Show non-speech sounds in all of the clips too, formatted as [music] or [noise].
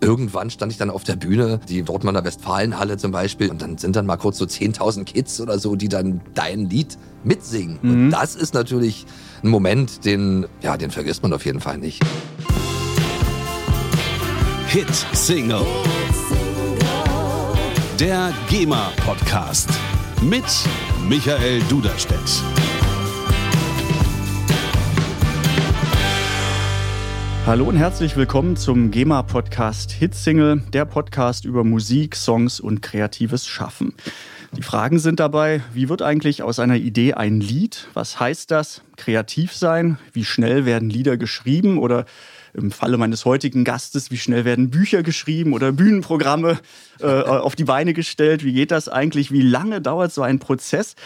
irgendwann stand ich dann auf der Bühne, die Dortmunder Westfalenhalle zum Beispiel, und dann sind dann mal kurz so 10.000 Kids oder so, die dann dein Lied mitsingen. Mhm. Und das ist natürlich ein Moment, den, ja, den vergisst man auf jeden Fall nicht. Hit Single. Der GEMA Podcast mit Michael Duderstedt. Hallo und herzlich willkommen zum GEMA-Podcast Hitsingle, der Podcast über Musik, Songs und kreatives Schaffen. Die Fragen sind dabei, wie wird eigentlich aus einer Idee ein Lied? Was heißt das? Kreativ sein? Wie schnell werden Lieder geschrieben? Oder im Falle meines heutigen Gastes, wie schnell werden Bücher geschrieben oder Bühnenprogramme äh, auf die Beine gestellt? Wie geht das eigentlich? Wie lange dauert so ein Prozess?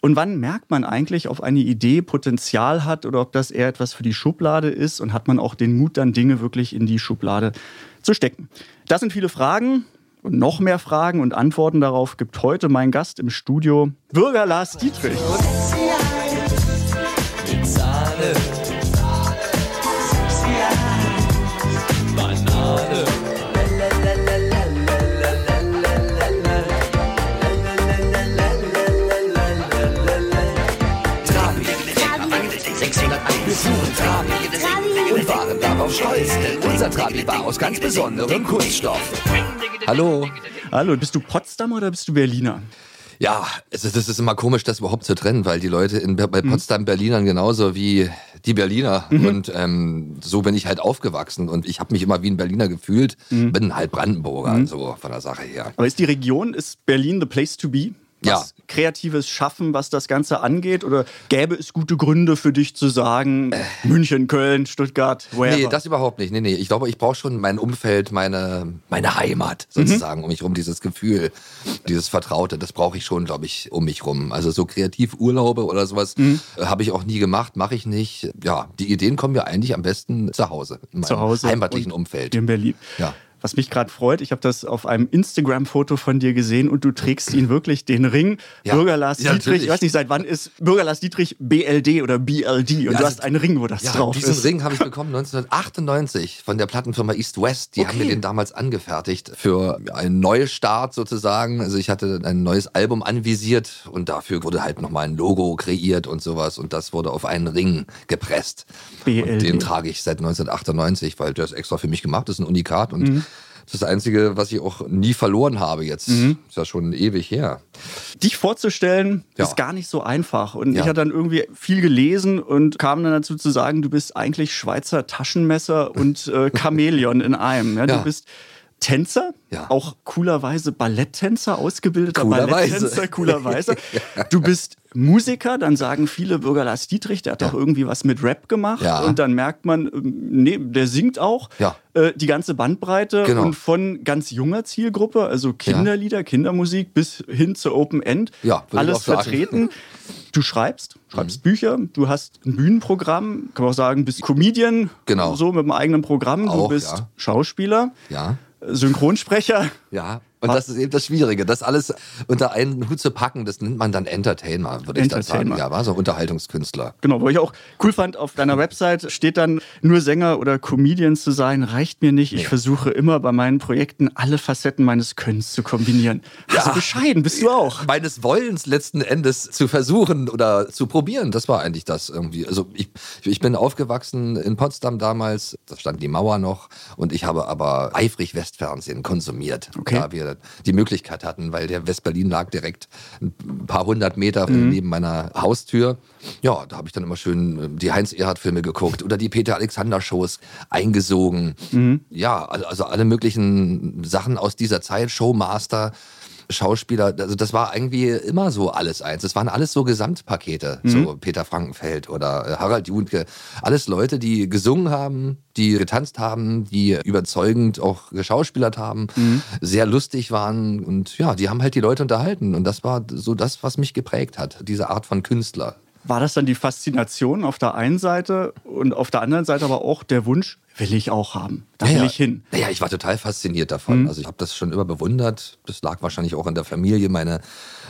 Und wann merkt man eigentlich, ob eine Idee Potenzial hat oder ob das eher etwas für die Schublade ist und hat man auch den Mut, dann Dinge wirklich in die Schublade zu stecken? Das sind viele Fragen. Und noch mehr Fragen und Antworten darauf gibt heute mein Gast im Studio, Bürger Lars Dietrich. Und waren darauf stolz, denn unser Trabi war aus ganz besonderem Kunststoff. Hallo. Hallo, bist du Potsdamer oder bist du Berliner? Ja, es ist, es ist immer komisch, das überhaupt zu trennen, weil die Leute in, bei mhm. Potsdam Berlinern genauso wie die Berliner. Mhm. Und ähm, so bin ich halt aufgewachsen und ich habe mich immer wie ein Berliner gefühlt, mhm. bin halt Brandenburger, mhm. so von der Sache her. Aber ist die Region, ist Berlin the place to be? Was ja. kreatives Schaffen, was das Ganze angeht? Oder gäbe es gute Gründe für dich zu sagen, äh. München, Köln, Stuttgart, wherever? Nee, das überhaupt nicht. Nee, nee. Ich glaube, ich brauche schon mein Umfeld, meine, meine Heimat sozusagen, mhm. um mich rum. Dieses Gefühl, dieses Vertraute, das brauche ich schon, glaube ich, um mich rum. Also so Kreativurlaube oder sowas mhm. Äh, habe ich auch nie gemacht, mache ich nicht. Ja, die Ideen kommen ja eigentlich am besten zu Hause, in meinem zu Hause heimatlichen Umfeld. In Berlin. Ja was mich gerade freut. Ich habe das auf einem Instagram-Foto von dir gesehen und du trägst ihn wirklich den Ring. Ja. Bürger Lars ja, Dietrich, natürlich. ich weiß nicht, seit wann ist Bürger Lars Dietrich BLD oder BLD und ja, du also, hast einen Ring, wo das ja, drauf diesen ist. Diesen Ring habe ich bekommen 1998 von der Plattenfirma East West. Die okay. haben mir den damals angefertigt für einen Neustart sozusagen. Also ich hatte ein neues Album anvisiert und dafür wurde halt nochmal ein Logo kreiert und sowas und das wurde auf einen Ring gepresst. BLD. Und den trage ich seit 1998, weil der ist extra für mich gemacht, das ist ein Unikat und mhm. Das ist das Einzige, was ich auch nie verloren habe jetzt. Mhm. Ist ja schon ewig her. Dich vorzustellen, ja. ist gar nicht so einfach. Und ja. ich habe dann irgendwie viel gelesen und kam dann dazu zu sagen, du bist eigentlich Schweizer Taschenmesser und äh, Chamäleon in einem. Ja, du bist Tänzer, ja. auch coolerweise Balletttänzer, ausgebildeter coolerweise. Balletttänzer, coolerweise. [laughs] ja. Du bist Musiker, dann sagen viele Bürger Lars Dietrich, der hat ja. doch irgendwie was mit Rap gemacht. Und dann merkt man, ähm, nee, der singt auch ja. äh, die ganze Bandbreite genau. und von ganz junger Zielgruppe, also Kinderlieder, Kindermusik bis hin zur Open End, alles vertreten. Du schreibst, schreibst mhm. Bücher, du hast ein Bühnenprogramm, kann man auch sagen, bist Comedian, genau. so mit einem eigenen Programm, du auch, bist Schauspieler. Ja. Synchronsprecher. Ja, und das ist eben das Schwierige, das alles unter einen Hut zu packen, das nennt man dann Entertainer, würde ich dann sagen. Ja, war so Unterhaltungskünstler. Genau, wo ich auch cool fand, auf deiner [laughs] Website steht dann, nur Sänger oder Comedian zu sein, reicht mir nicht. Ich nee. versuche immer bei meinen Projekten alle Facetten meines Könnens zu kombinieren. Ja, also bescheiden bist du auch. Meines Wollens letzten Endes zu versuchen oder zu probieren, das war eigentlich das irgendwie. Also ich, ich bin aufgewachsen in Potsdam damals, da stand die Mauer noch und ich habe aber eifrig Westfernsehen konsumiert. Okay. Da wir die Möglichkeit hatten, weil der Westberlin lag direkt ein paar hundert Meter mhm. neben meiner Haustür. Ja, da habe ich dann immer schön äh, die Heinz-Erhardt-Filme geguckt oder die Peter-Alexander-Shows eingesogen. Mhm. Ja, also alle möglichen Sachen aus dieser Zeit, Showmaster. Schauspieler, also das war irgendwie immer so alles eins. Das waren alles so Gesamtpakete, mhm. so Peter Frankenfeld oder äh, Harald Junke. Alles Leute, die gesungen haben, die getanzt haben, die überzeugend auch geschauspielert haben, mhm. sehr lustig waren und ja, die haben halt die Leute unterhalten. Und das war so das, was mich geprägt hat, diese Art von Künstler. War das dann die Faszination auf der einen Seite und auf der anderen Seite aber auch der Wunsch, will ich auch haben. Da ja, will ich hin. Naja, ich war total fasziniert davon. Mhm. Also ich habe das schon immer bewundert. Das lag wahrscheinlich auch in der Familie. Meine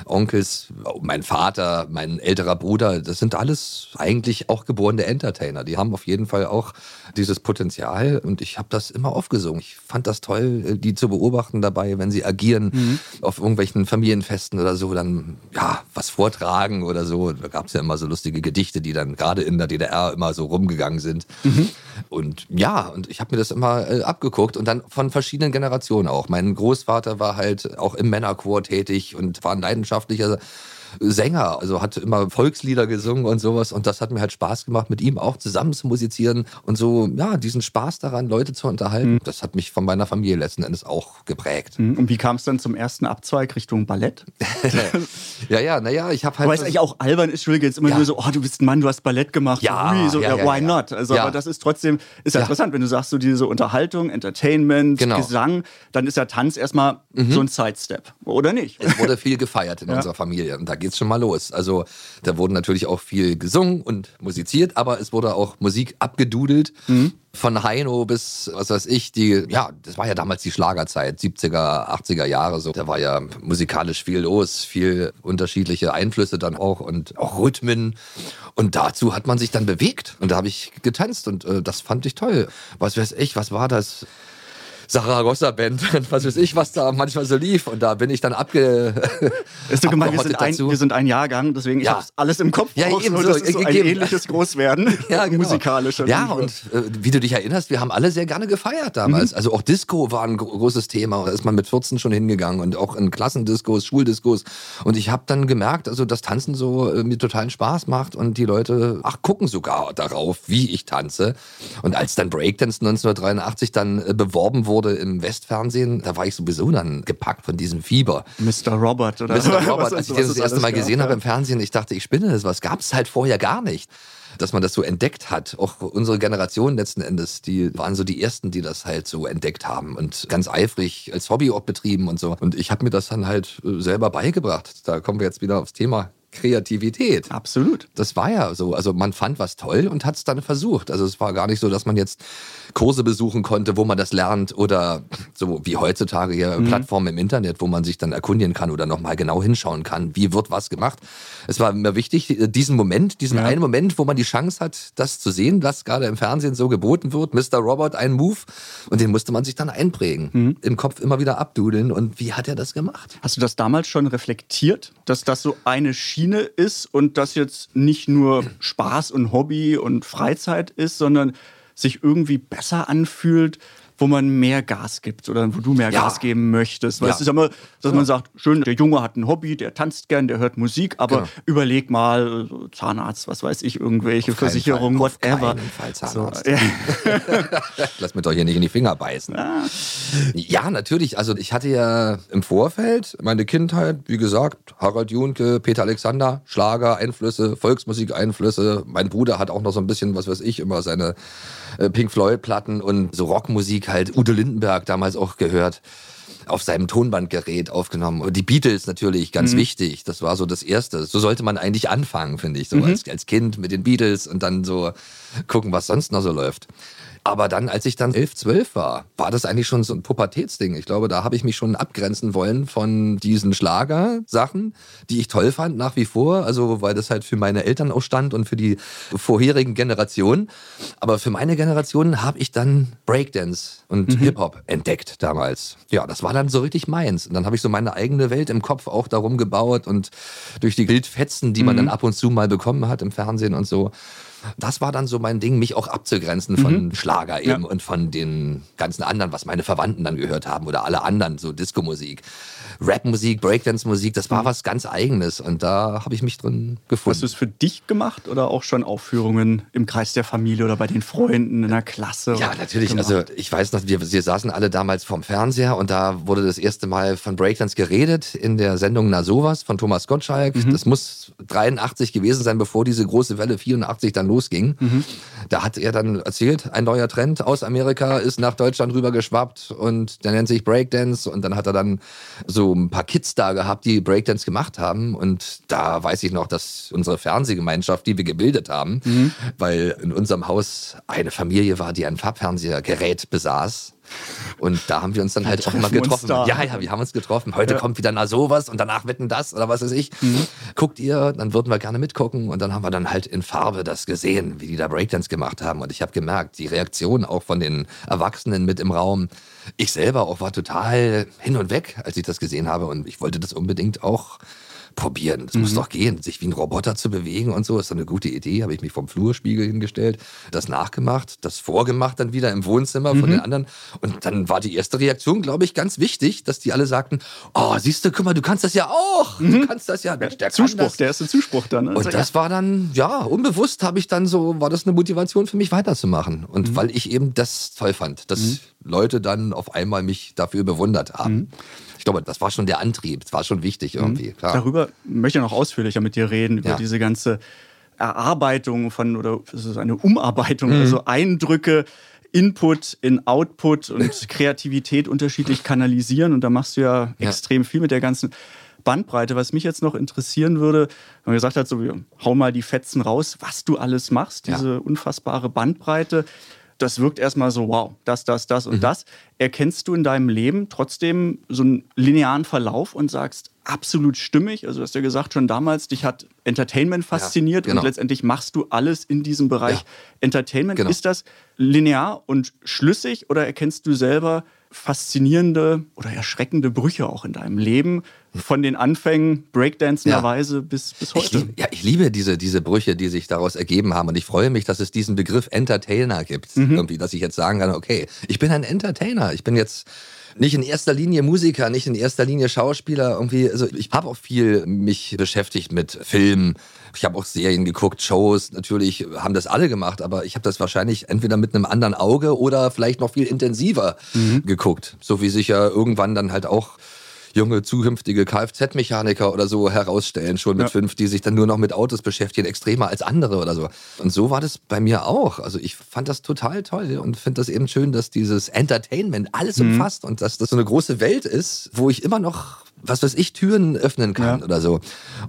Onkels, mein Vater, mein älterer Bruder, das sind alles eigentlich auch geborene Entertainer. Die haben auf jeden Fall auch dieses Potenzial und ich habe das immer aufgesungen. Ich fand das toll, die zu beobachten dabei, wenn sie agieren mhm. auf irgendwelchen Familienfesten oder so, dann ja, was vortragen oder so. Da gab es ja immer so lustige Gedichte, die dann gerade in der DDR immer so rumgegangen sind. Mhm. Und ja, und ich habe mir das immer äh, abgeguckt und dann von verschiedenen Generationen auch. Mein Großvater war halt auch im Männerchor tätig und war ein leidenschaftlicher Sänger, also hat immer Volkslieder gesungen und sowas. Und das hat mir halt Spaß gemacht, mit ihm auch zusammen zu musizieren und so, ja, diesen Spaß daran, Leute zu unterhalten. Mhm. Das hat mich von meiner Familie letzten Endes auch geprägt. Mhm. Und wie kam es dann zum ersten Abzweig Richtung Ballett? [laughs] ja, ja, naja, ich habe halt. Weil es eigentlich auch albern ist, Entschuldige, jetzt immer ja. nur so, oh, du bist ein Mann, du hast Ballett gemacht. Ja, Ui, so, ja, ja, why not? Also, aber das ist trotzdem, ist ja, interessant, wenn du sagst, so diese Unterhaltung, Entertainment, genau. Gesang, dann ist ja Tanz erstmal mhm. so ein Sidestep, oder nicht? Es wurde viel gefeiert in [laughs] unserer Familie und da geht es schon mal los. Also da wurden natürlich auch viel gesungen und musiziert, aber es wurde auch Musik abgedudelt. Mhm. Von Heino bis, was weiß ich, die, ja, das war ja damals die Schlagerzeit, 70er, 80er Jahre so. Da war ja musikalisch viel los, viel unterschiedliche Einflüsse dann auch und auch Rhythmen. Und dazu hat man sich dann bewegt. Und da habe ich getanzt und äh, das fand ich toll. Was weiß ich, was war das? Saragossa Band und [laughs] was weiß ich, was da manchmal so lief. Und da bin ich dann abge. [laughs] Ist so gemeint, wir sind, ein, wir sind ein Jahrgang, deswegen ja. ich hab's alles im Kopf. Ja, eben so, das ist so ein ähnliches Großwerden. [laughs] ja, genau. Musikalisch. Ja, und äh, wie du dich erinnerst, wir haben alle sehr gerne gefeiert damals. Mhm. Also auch Disco war ein großes Thema. Da ist man mit 14 schon hingegangen und auch in Klassendiskos, Schuldiskos. Und ich habe dann gemerkt, also das Tanzen so äh, mir totalen Spaß macht und die Leute, ach, gucken sogar darauf, wie ich tanze. Und als dann Breakdance 1983 dann äh, beworben wurde, wurde im Westfernsehen, da war ich sowieso dann gepackt von diesem Fieber. Mr. Robert, oder? Mr. [laughs] Robert, als ich den das erste Mal gesehen habe im Fernsehen, ich dachte, ich spinne das, was gab es halt vorher gar nicht dass man das so entdeckt hat. Auch unsere Generation letzten Endes, die waren so die ersten, die das halt so entdeckt haben und ganz eifrig als Hobby auch betrieben und so. Und ich habe mir das dann halt äh, selber beigebracht. Da kommen wir jetzt wieder aufs Thema Kreativität. Absolut. Das war ja so. Also man fand was toll und hat es dann versucht. Also es war gar nicht so, dass man jetzt Kurse besuchen konnte, wo man das lernt oder so wie heutzutage ja mhm. Plattformen im Internet, wo man sich dann erkundigen kann oder nochmal genau hinschauen kann, wie wird was gemacht. Es war mir wichtig, diesen Moment, diesen ja. einen Moment, wo man die Chance hat, das zu sehen, was gerade im Fernsehen so geboten wird. Mr. Robert, ein Move. Und den musste man sich dann einprägen. Mhm. Im Kopf immer wieder abdudeln. Und wie hat er das gemacht? Hast du das damals schon reflektiert, dass das so eine Schiene ist und das jetzt nicht nur Spaß und Hobby und Freizeit ist, sondern sich irgendwie besser anfühlt, wo man mehr Gas gibt oder wo du mehr ja. Gas geben möchtest. Weißt ja. du, immer, dass ja. man sagt, schön, der Junge hat ein Hobby, der tanzt gern, der hört Musik, aber genau. überleg mal, Zahnarzt, was weiß ich, irgendwelche Versicherungen, whatever. Fall Zahnarzt. So. [laughs] Lass mir doch hier nicht in die Finger beißen. Ja. natürlich. Also ich hatte ja im Vorfeld meine Kindheit, wie gesagt, Harald Junke, Peter Alexander, Schlager, Einflüsse, Volksmusik, Einflüsse. Mein Bruder hat auch noch so ein bisschen, was weiß ich, immer seine Pink Floyd-Platten und so Rockmusik halt Udo Lindenberg damals auch gehört auf seinem Tonbandgerät aufgenommen. Und die Beatles natürlich, ganz mhm. wichtig. Das war so das Erste. So sollte man eigentlich anfangen, finde ich. So mhm. als, als Kind mit den Beatles und dann so gucken, was sonst noch so läuft. Aber dann, als ich dann elf, zwölf war, war das eigentlich schon so ein Pubertätsding. Ich glaube, da habe ich mich schon abgrenzen wollen von diesen Schlagersachen, die ich toll fand nach wie vor. Also, weil das halt für meine Eltern auch stand und für die vorherigen Generationen. Aber für meine Generation habe ich dann Breakdance und mhm. Hip-Hop entdeckt damals. Ja, das war dann so richtig meins. Und dann habe ich so meine eigene Welt im Kopf auch darum gebaut und durch die Bildfetzen, die man mhm. dann ab und zu mal bekommen hat im Fernsehen und so das war dann so mein Ding, mich auch abzugrenzen von mhm. Schlager eben ja. und von den ganzen anderen, was meine Verwandten dann gehört haben oder alle anderen, so Disco-Musik. Rapmusik, Breakdance-Musik, das war mhm. was ganz Eigenes und da habe ich mich drin gefunden. Hast du es für dich gemacht oder auch schon Aufführungen im Kreis der Familie oder bei den Freunden in der Klasse? Ja, natürlich. Gemacht? Also ich weiß noch, wir, wir saßen alle damals vorm Fernseher und da wurde das erste Mal von Breakdance geredet in der Sendung Na sowas von Thomas Gottschalk. Mhm. Das muss 83 gewesen sein, bevor diese große Welle 84 dann losging. Mhm. Da hat er dann erzählt, ein neuer Trend aus Amerika ist nach Deutschland rüber geschwappt und der nennt sich Breakdance. Und dann hat er dann so ein paar Kids da gehabt, die Breakdance gemacht haben. Und da weiß ich noch, dass unsere Fernsehgemeinschaft, die wir gebildet haben, mhm. weil in unserem Haus eine Familie war, die ein Farbfernsehgerät besaß. Und da haben wir uns dann halt auch immer getroffen. Ja, ja, wir haben uns getroffen. Heute ja. kommt wieder na sowas und danach wetten das oder was weiß ich. Mhm. Guckt ihr, dann würden wir gerne mitgucken. Und dann haben wir dann halt in Farbe das gesehen, wie die da Breakdance gemacht haben. Und ich habe gemerkt, die Reaktion auch von den Erwachsenen mit im Raum. Ich selber auch war total hin und weg, als ich das gesehen habe. Und ich wollte das unbedingt auch probieren. Das mhm. muss doch gehen. Sich wie ein Roboter zu bewegen und so ist eine gute Idee. Habe ich mich vom Flurspiegel hingestellt, das nachgemacht, das vorgemacht dann wieder im Wohnzimmer mhm. von den anderen. Und dann war die erste Reaktion, glaube ich, ganz wichtig, dass die alle sagten, oh, siehst du, guck mal, du kannst das ja auch. Mhm. Du kannst das ja. Der, der Zuspruch, der erste Zuspruch dann. Also, und das ja. war dann, ja, unbewusst habe ich dann so, war das eine Motivation für mich weiterzumachen. Und mhm. weil ich eben das toll fand, dass mhm. Leute dann auf einmal mich dafür bewundert haben. Mhm glaube, das war schon der Antrieb, das war schon wichtig mhm. irgendwie. Klar. Darüber möchte ich noch ausführlicher mit dir reden, über ja. diese ganze Erarbeitung von, oder es ist eine Umarbeitung, mhm. also Eindrücke, Input in Output und [laughs] Kreativität unterschiedlich kanalisieren. Und da machst du ja, ja, extrem viel mit der ganzen Bandbreite. Was mich jetzt noch interessieren würde, wenn man gesagt hat, so, hau mal die Fetzen raus, was du alles machst, diese ja. unfassbare Bandbreite das wirkt erstmal so, wow, das, das, das und mhm. das. Erkennst du in deinem Leben trotzdem so einen linearen Verlauf und sagst, absolut stimmig. Also du hast ja gesagt, schon damals, dich hat Entertainment fasziniert ja, genau. und letztendlich machst du alles in diesem Bereich ja. Entertainment. Genau. Ist das linear und schlüssig oder erkennst du selber faszinierende oder erschreckende Brüche auch in deinem Leben, von den Anfängen breakdancenderweise ja. bis, bis heute. Ich ja, ich liebe diese, diese Brüche, die sich daraus ergeben haben. Und ich freue mich, dass es diesen Begriff Entertainer gibt. Mhm. Irgendwie, dass ich jetzt sagen kann, okay, ich bin ein Entertainer. Ich bin jetzt nicht in erster Linie Musiker, nicht in erster Linie Schauspieler. Irgendwie, also ich habe auch viel mich beschäftigt mit Filmen. Ich habe auch Serien geguckt, Shows. Natürlich haben das alle gemacht, aber ich habe das wahrscheinlich entweder mit einem anderen Auge oder vielleicht noch viel intensiver mhm. geguckt. So wie sich ja irgendwann dann halt auch junge zukünftige Kfz-Mechaniker oder so herausstellen, schon mit ja. fünf, die sich dann nur noch mit Autos beschäftigen, extremer als andere oder so. Und so war das bei mir auch. Also ich fand das total toll und finde das eben schön, dass dieses Entertainment alles mhm. umfasst und dass das so eine große Welt ist, wo ich immer noch was weiß ich, Türen öffnen kann ja. oder so.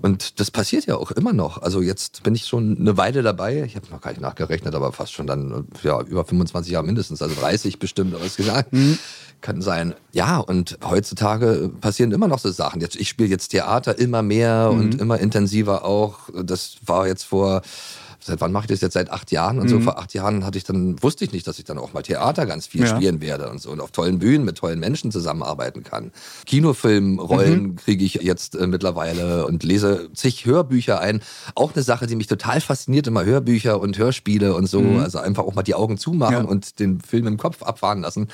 Und das passiert ja auch immer noch. Also jetzt bin ich schon eine Weile dabei. Ich habe noch gar nicht nachgerechnet, aber fast schon dann ja, über 25 Jahre mindestens, also 30 bestimmt ausgesagt. Mhm. Kann sein. Ja, und heutzutage passieren immer noch so Sachen. Jetzt, ich spiele jetzt Theater immer mehr mhm. und immer intensiver auch. Das war jetzt vor seit wann mache ich das jetzt? Seit acht Jahren. Und mhm. so vor acht Jahren hatte ich dann, wusste ich nicht, dass ich dann auch mal Theater ganz viel ja. spielen werde und so und auf tollen Bühnen mit tollen Menschen zusammenarbeiten kann. Kinofilmrollen mhm. kriege ich jetzt äh, mittlerweile und lese zig Hörbücher ein. Auch eine Sache, die mich total fasziniert, immer Hörbücher und Hörspiele und so. Mhm. Also einfach auch mal die Augen zumachen ja. und den Film im Kopf abfahren lassen.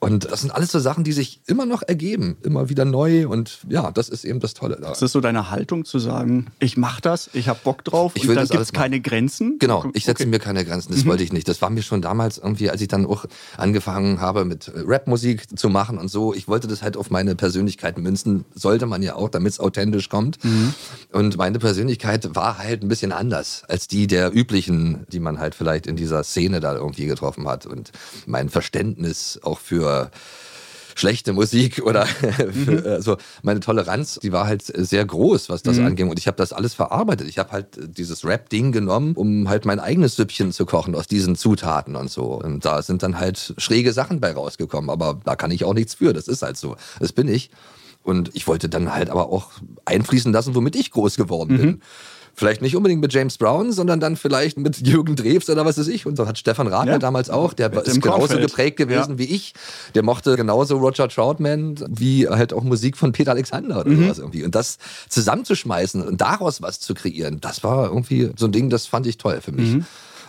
Und das sind alles so Sachen, die sich immer noch ergeben, immer wieder neu. Und ja, das ist eben das Tolle. Das ist so deine Haltung zu sagen, ich mache das, ich habe Bock drauf ich und dann gibt es keine Grenzen? Genau, ich setze okay. mir keine Grenzen, das mhm. wollte ich nicht. Das war mir schon damals irgendwie, als ich dann auch angefangen habe mit Rapmusik zu machen und so. Ich wollte das halt auf meine Persönlichkeit münzen. Sollte man ja auch, damit es authentisch kommt. Mhm. Und meine Persönlichkeit war halt ein bisschen anders als die der üblichen, die man halt vielleicht in dieser Szene da irgendwie getroffen hat. Und mein Verständnis auch für schlechte Musik oder mhm. [laughs] also meine Toleranz, die war halt sehr groß, was das mhm. anging. Und ich habe das alles verarbeitet. Ich habe halt dieses Rap-Ding genommen, um halt mein eigenes Süppchen zu kochen aus diesen Zutaten und so. Und da sind dann halt schräge Sachen bei rausgekommen. Aber da kann ich auch nichts für. Das ist halt so. Das bin ich. Und ich wollte dann halt aber auch einfließen lassen, womit ich groß geworden bin. Mhm. Vielleicht nicht unbedingt mit James Brown, sondern dann vielleicht mit [laughs] Jürgen Drews oder was weiß ich. Und so hat Stefan Radler ja. damals auch, der mit ist genauso Kornfeld. geprägt gewesen ja. wie ich. Der mochte genauso Roger Troutman wie halt auch Musik von Peter Alexander oder mhm. sowas irgendwie. Und das zusammenzuschmeißen und daraus was zu kreieren, das war irgendwie so ein Ding, das fand ich toll für mich. Mhm.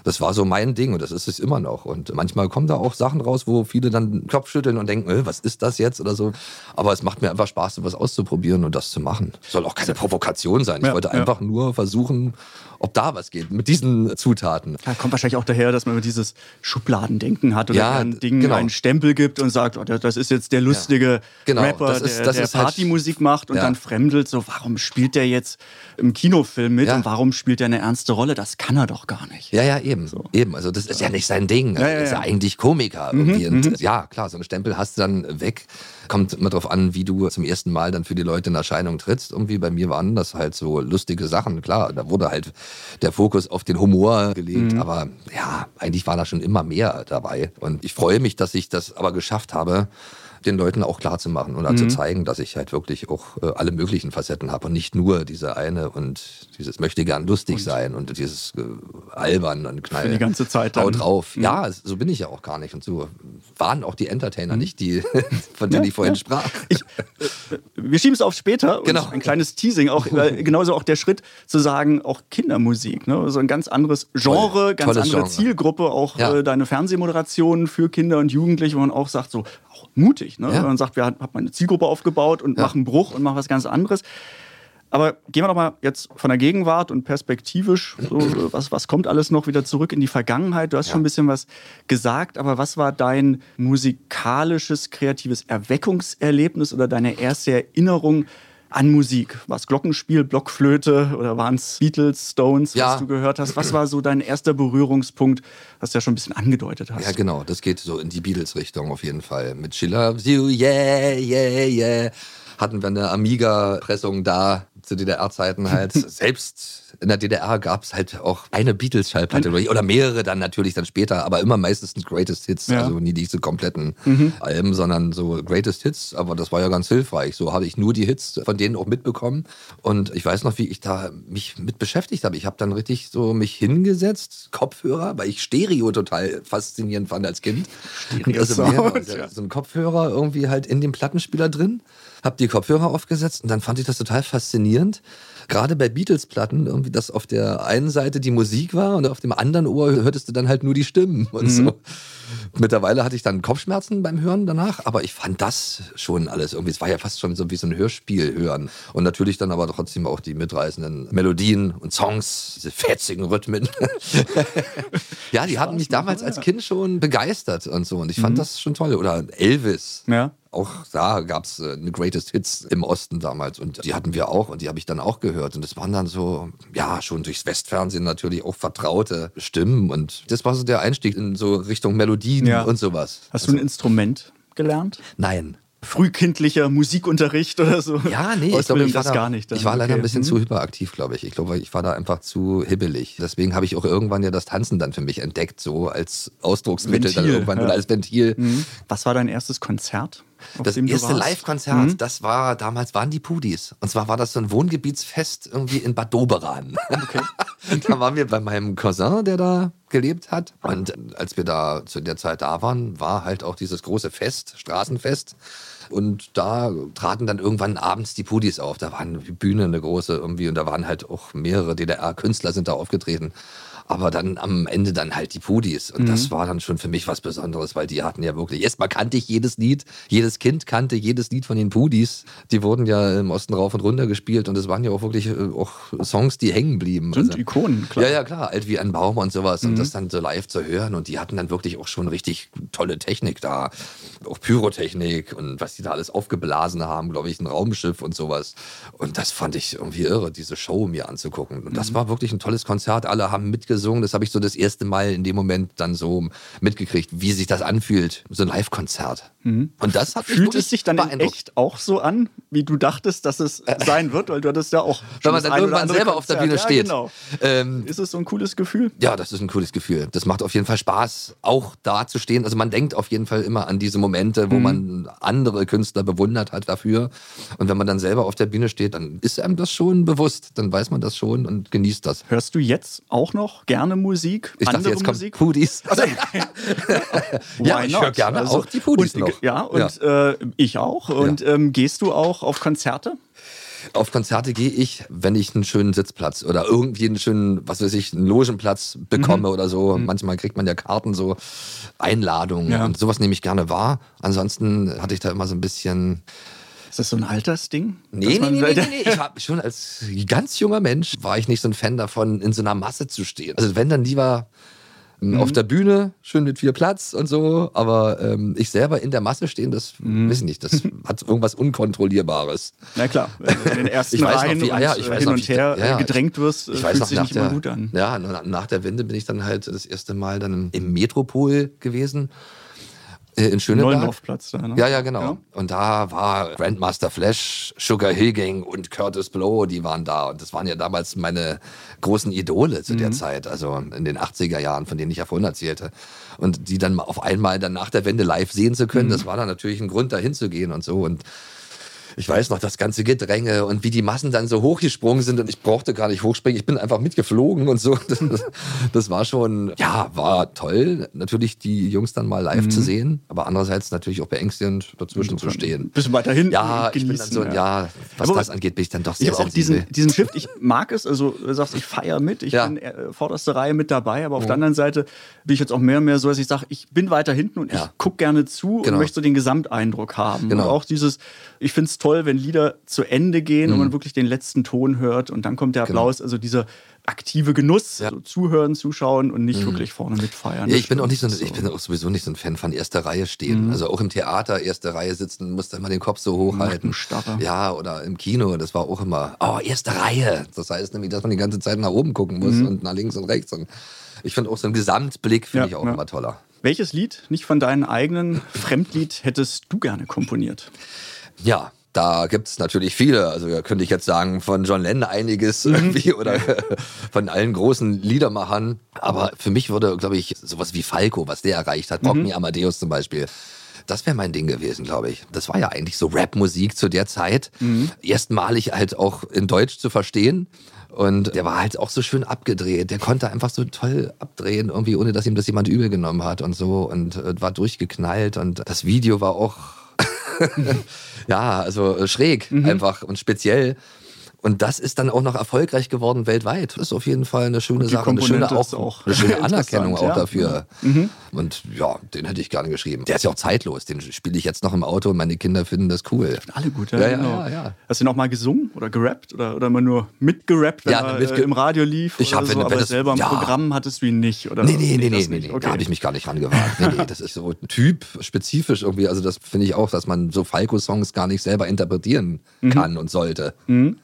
Das war so mein Ding und das ist es immer noch. Und manchmal kommen da auch Sachen raus, wo viele dann den Kopf schütteln und denken, äh, was ist das jetzt oder so. Aber es macht mir einfach Spaß, sowas auszuprobieren und das zu machen. Soll auch keine Provokation sein. Ich ja, wollte ja. einfach nur versuchen, ob da was geht mit diesen Zutaten. Ja, kommt wahrscheinlich auch daher, dass man dieses Schubladendenken hat oder ja, ein Ding genau. einen Stempel gibt und sagt, oh, das ist jetzt der lustige ja, genau. Rapper, das ist, der, der halt Partymusik halt, macht und ja. dann fremdelt so, warum spielt der jetzt im Kinofilm mit und warum spielt er eine ernste Rolle? Das kann er doch gar nicht. Ja, ja, eben. So. Eben, also das ist ja nicht sein Ding. Ja, ja, ist ja eigentlich Komiker mhm. Mhm, und, ja, klar, so einen Stempel hast du dann weg. Kommt immer darauf an, wie du zum ersten Mal dann für die Leute in Erscheinung trittst. Irgendwie bei mir waren das halt so lustige Sachen. Klar, da wurde halt der Fokus auf den Humor gelegt. Mhm. Aber ja, eigentlich war da schon immer mehr dabei. Und ich freue mich, dass ich das aber geschafft habe, den Leuten auch klar zu machen und mhm. zu zeigen, dass ich halt wirklich auch äh, alle möglichen Facetten habe und nicht nur diese eine und dieses möchte gern lustig und sein und dieses äh, albern und knallen. die ganze Zeit dann. Haut drauf. Mhm. Ja, so bin ich ja auch gar nicht und so waren auch die Entertainer mhm. nicht, die [laughs] von denen ja, ich vorhin ja. sprach. Ich, äh, wir schieben es auf später. Genau. ein kleines Teasing, auch [laughs] genauso auch der Schritt zu sagen, auch Kindermusik, ne? so ein ganz anderes Genre, Toll. ganz andere Genre. Zielgruppe, auch ja. äh, deine Fernsehmoderationen für Kinder und Jugendliche, wo man auch sagt so, mutig. Ne? Ja. Man sagt, wir haben eine Zielgruppe aufgebaut und ja. machen Bruch und machen was ganz anderes. Aber gehen wir doch mal jetzt von der Gegenwart und perspektivisch, so, was, was kommt alles noch wieder zurück in die Vergangenheit? Du hast ja. schon ein bisschen was gesagt, aber was war dein musikalisches, kreatives Erweckungserlebnis oder deine erste Erinnerung an Musik? War es Glockenspiel, Blockflöte oder waren es Beatles, Stones, ja. was du gehört hast? Was war so dein erster Berührungspunkt, was du ja schon ein bisschen angedeutet hast? Ja, genau. Das geht so in die Beatles-Richtung auf jeden Fall. Mit Schiller, yeah, yeah, yeah. Hatten wir eine Amiga-Pressung da zu DDR-Zeiten halt. [laughs] Selbst in der DDR gab es halt auch eine Beatles-Schallplatte oder mehrere dann natürlich dann später, aber immer meistens Greatest Hits, ja. also nie diese kompletten mhm. Alben, sondern so Greatest Hits, aber das war ja ganz hilfreich. So habe ich nur die Hits von denen auch mitbekommen und ich weiß noch, wie ich da mich mit beschäftigt habe. Ich habe dann richtig so mich hingesetzt, Kopfhörer, weil ich Stereo total faszinierend fand als Kind. Stereo also mehr, so ein Kopfhörer irgendwie halt in dem Plattenspieler drin, habe die Kopfhörer aufgesetzt und dann fand ich das total faszinierend gerade bei Beatles-Platten irgendwie, dass auf der einen Seite die Musik war und auf dem anderen Ohr hörtest du dann halt nur die Stimmen und mhm. so. Mittlerweile hatte ich dann Kopfschmerzen beim Hören danach, aber ich fand das schon alles irgendwie, es war ja fast schon so wie so ein Hörspiel hören. Und natürlich dann aber trotzdem auch die mitreißenden Melodien und Songs, diese fetzigen Rhythmen. [laughs] ja, die hatten mich damals als Kind schon begeistert und so und ich fand mhm. das schon toll. Oder Elvis. Ja auch da gab es äh, eine Greatest Hits im Osten damals und die hatten wir auch und die habe ich dann auch gehört und das waren dann so, ja, schon durchs Westfernsehen natürlich auch vertraute Stimmen und das war so der Einstieg in so Richtung Melodien ja. und sowas. Hast also, du ein Instrument gelernt? Nein frühkindlicher Musikunterricht oder so. Ja, nee, ich glaube, ich war, da, gar nicht ich war leider okay. ein bisschen mhm. zu hyperaktiv, glaube ich. Ich glaube, ich war da einfach zu hibbelig. Deswegen habe ich auch irgendwann ja das Tanzen dann für mich entdeckt, so als Ausdrucksmittel Ventil, dann irgendwann ja. oder als Ventil. Mhm. Was war dein erstes Konzert? Das erste Live-Konzert, mhm. das war, damals waren die Pudis. Und zwar war das so ein Wohngebietsfest irgendwie in Bad Doberan. [laughs] Okay. [laughs] da waren wir bei meinem Cousin, der da gelebt hat. Und als wir da zu der Zeit da waren, war halt auch dieses große Fest, Straßenfest. Und da traten dann irgendwann abends die Pudis auf. Da war eine Bühne, eine große irgendwie. Und da waren halt auch mehrere DDR-Künstler sind da aufgetreten aber dann am Ende dann halt die Pudis. Und mhm. das war dann schon für mich was Besonderes, weil die hatten ja wirklich, erstmal kannte ich jedes Lied, jedes Kind kannte jedes Lied von den Pudis. Die wurden ja im Osten rauf und runter gespielt und es waren ja auch wirklich äh, auch Songs, die hängen blieben. Sind also, Ikonen, klar. Ja, ja, klar, alt wie ein Baum und sowas. Mhm. Und das dann so live zu hören und die hatten dann wirklich auch schon richtig tolle Technik da. Auch Pyrotechnik und was die da alles aufgeblasen haben, glaube ich, ein Raumschiff und sowas. Und das fand ich irgendwie irre, diese Show mir anzugucken. Und das mhm. war wirklich ein tolles Konzert. Alle haben mitgesungen gesungen. Das habe ich so das erste Mal in dem Moment dann so mitgekriegt, wie sich das anfühlt, so ein Live-Konzert. Mhm. Und das hat Fühlt es sich dann echt auch so an, wie du dachtest, dass es sein wird, weil du hattest ja auch Wenn man dann irgendwann selber Konzert. auf der Bühne ja, steht. Genau. Ähm, ist es so ein cooles Gefühl? Ja, das ist ein cooles Gefühl. Das macht auf jeden Fall Spaß, auch da zu stehen. Also man denkt auf jeden Fall immer an diese Momente, wo mhm. man andere Künstler bewundert hat dafür. Und wenn man dann selber auf der Bühne steht, dann ist einem das schon bewusst. Dann weiß man das schon und genießt das. Hörst du jetzt auch noch gerne Musik? Ich dachte, jetzt Musik? kommt Pudis. [laughs] Also, ja, ich höre gerne also, auch die Pudis und, noch. Ja, und ja. Äh, ich auch. Und ähm, gehst du auch auf Konzerte? Auf Konzerte gehe ich, wenn ich einen schönen Sitzplatz oder irgendwie einen schönen, was weiß ich, einen Logenplatz bekomme mhm. oder so. Mhm. Manchmal kriegt man ja Karten, so Einladungen ja. und sowas nehme ich gerne wahr. Ansonsten hatte ich da immer so ein bisschen ist das so ein Altersding? Nee, nee, nee, nee, nee, Ich war schon als ganz junger Mensch war ich nicht so ein Fan davon, in so einer Masse zu stehen. Also wenn dann lieber mhm. auf der Bühne, schön mit viel Platz und so, aber ähm, ich selber in der Masse stehen, das mhm. weiß ich nicht, das hat irgendwas Unkontrollierbares. [laughs] Na klar, wenn du in den ersten ich Reihen noch, wie, ja, ich weiß hin und her ja, gedrängt wirst, ich weiß noch, sich nicht der, immer gut an. Ja, nach der Wende bin ich dann halt das erste Mal dann im Metropol gewesen äh, in Schöneberg. Neulendorfplatz da, ne? Ja, ja, genau. Ja. Und da war Grandmaster Flash, Sugar Hill Gang und Curtis Blow, die waren da. Und das waren ja damals meine großen Idole zu mhm. der Zeit, also in den 80er Jahren, von denen ich ja vorhin erzählte. Und die dann auf einmal dann nach der Wende live sehen zu können, mhm. das war dann natürlich ein Grund, da hinzugehen und so. Und ich weiß noch, das ganze Gedränge und wie die Massen dann so hochgesprungen sind und ich brauchte gar nicht hochspringen, ich bin einfach mitgeflogen und so. Das, [laughs] das war schon, ja, war toll, natürlich die Jungs dann mal live mhm. zu sehen, aber andererseits natürlich auch beängstigend, dazwischen zu stehen. Bisschen weiter hinten. Ja, genießen, ich bin dann so, ja, ja was aber das angeht, bin ich dann doch sehr Ich habe auch diesen, diesen Shift, ich mag es, also du sagst, ich feiere mit, ich ja. bin äh, vorderste Reihe mit dabei, aber auf ja. der anderen Seite bin ich jetzt auch mehr und mehr so, dass ich sage, ich bin weiter hinten und ja. ich gucke gerne zu genau. und möchte so den Gesamteindruck haben. Genau. Und auch dieses, ich finde es toll, wenn Lieder zu Ende gehen mhm. und man wirklich den letzten Ton hört und dann kommt der genau. Applaus. Genau. Also dieser aktive Genuss, ja. so zuhören, zuschauen und nicht mhm. wirklich vorne mitfeiern. Ja, ich bin auch nicht so, so, ich bin auch sowieso nicht so ein Fan von erster Reihe stehen. Mhm. Also auch im Theater erste Reihe sitzen, musst du immer den Kopf so hochhalten. Ja, oder im Kino, das war auch immer, oh, erste Reihe. Das heißt nämlich, dass man die ganze Zeit nach oben gucken muss mhm. und nach links und rechts. Und ich finde auch so einen Gesamtblick finde ja, ich auch immer toller. Welches Lied, nicht von deinen eigenen Fremdlied, hättest du gerne komponiert? Ja, da gibt es natürlich viele. Also da könnte ich jetzt sagen, von John Lennon einiges mhm. irgendwie [laughs] oder von allen großen Liedermachern. Aber für mich würde, glaube ich, sowas wie Falco, was der erreicht hat, Rock mhm. Amadeus zum Beispiel. Das wäre mein Ding gewesen, glaube ich. Das war ja eigentlich so Rap-Musik zu der Zeit. Mhm. Erstmalig halt auch in Deutsch zu verstehen. Und der war halt auch so schön abgedreht. Der konnte einfach so toll abdrehen, irgendwie, ohne dass ihm das jemand übel genommen hat und so. Und äh, war durchgeknallt. Und das Video war auch [laughs] ja, also äh, schräg mhm. einfach und speziell. Und das ist dann auch noch erfolgreich geworden weltweit. Das ist auf jeden Fall eine schöne Sache, eine schöne, auch, auch eine schöne [laughs] Anerkennung auch ja. dafür. Mhm. Und ja, den hätte ich gerne geschrieben. Der ist ja auch zeitlos. Den spiele ich jetzt noch im Auto und meine Kinder finden das cool. Alle gut, ja. ja, genau. ja, ja Hast du noch mal gesungen oder gerappt oder, oder immer nur mitgerappt, wenn ja, mitge äh, im Radio lief? Ich habe, so, wenn, aber wenn das, selber im Programm hattest du ihn nicht? Oder nee, nee, nee, nee, nee, nee. Okay. da habe ich mich gar nicht rangewagt. nee, nee, das ist so typspezifisch irgendwie. Also das finde ich auch, dass man so Falco-Songs gar nicht selber interpretieren mhm. kann und sollte. Mhm.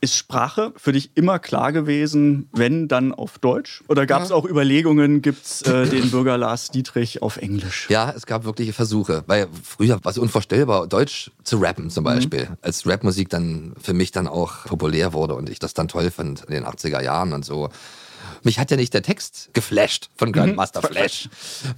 Ist Sprache für dich immer klar gewesen, wenn dann auf Deutsch? Oder gab es ja. auch Überlegungen, gibt es äh, den Bürger Lars Dietrich auf Englisch? Ja, es gab wirkliche Versuche. Weil früher war es unvorstellbar, Deutsch zu rappen zum mhm. Beispiel. Mhm. Als Rapmusik dann für mich dann auch populär wurde und ich das dann toll fand in den 80er Jahren und so mich hat ja nicht der Text geflasht von Grandmaster mhm. Flash,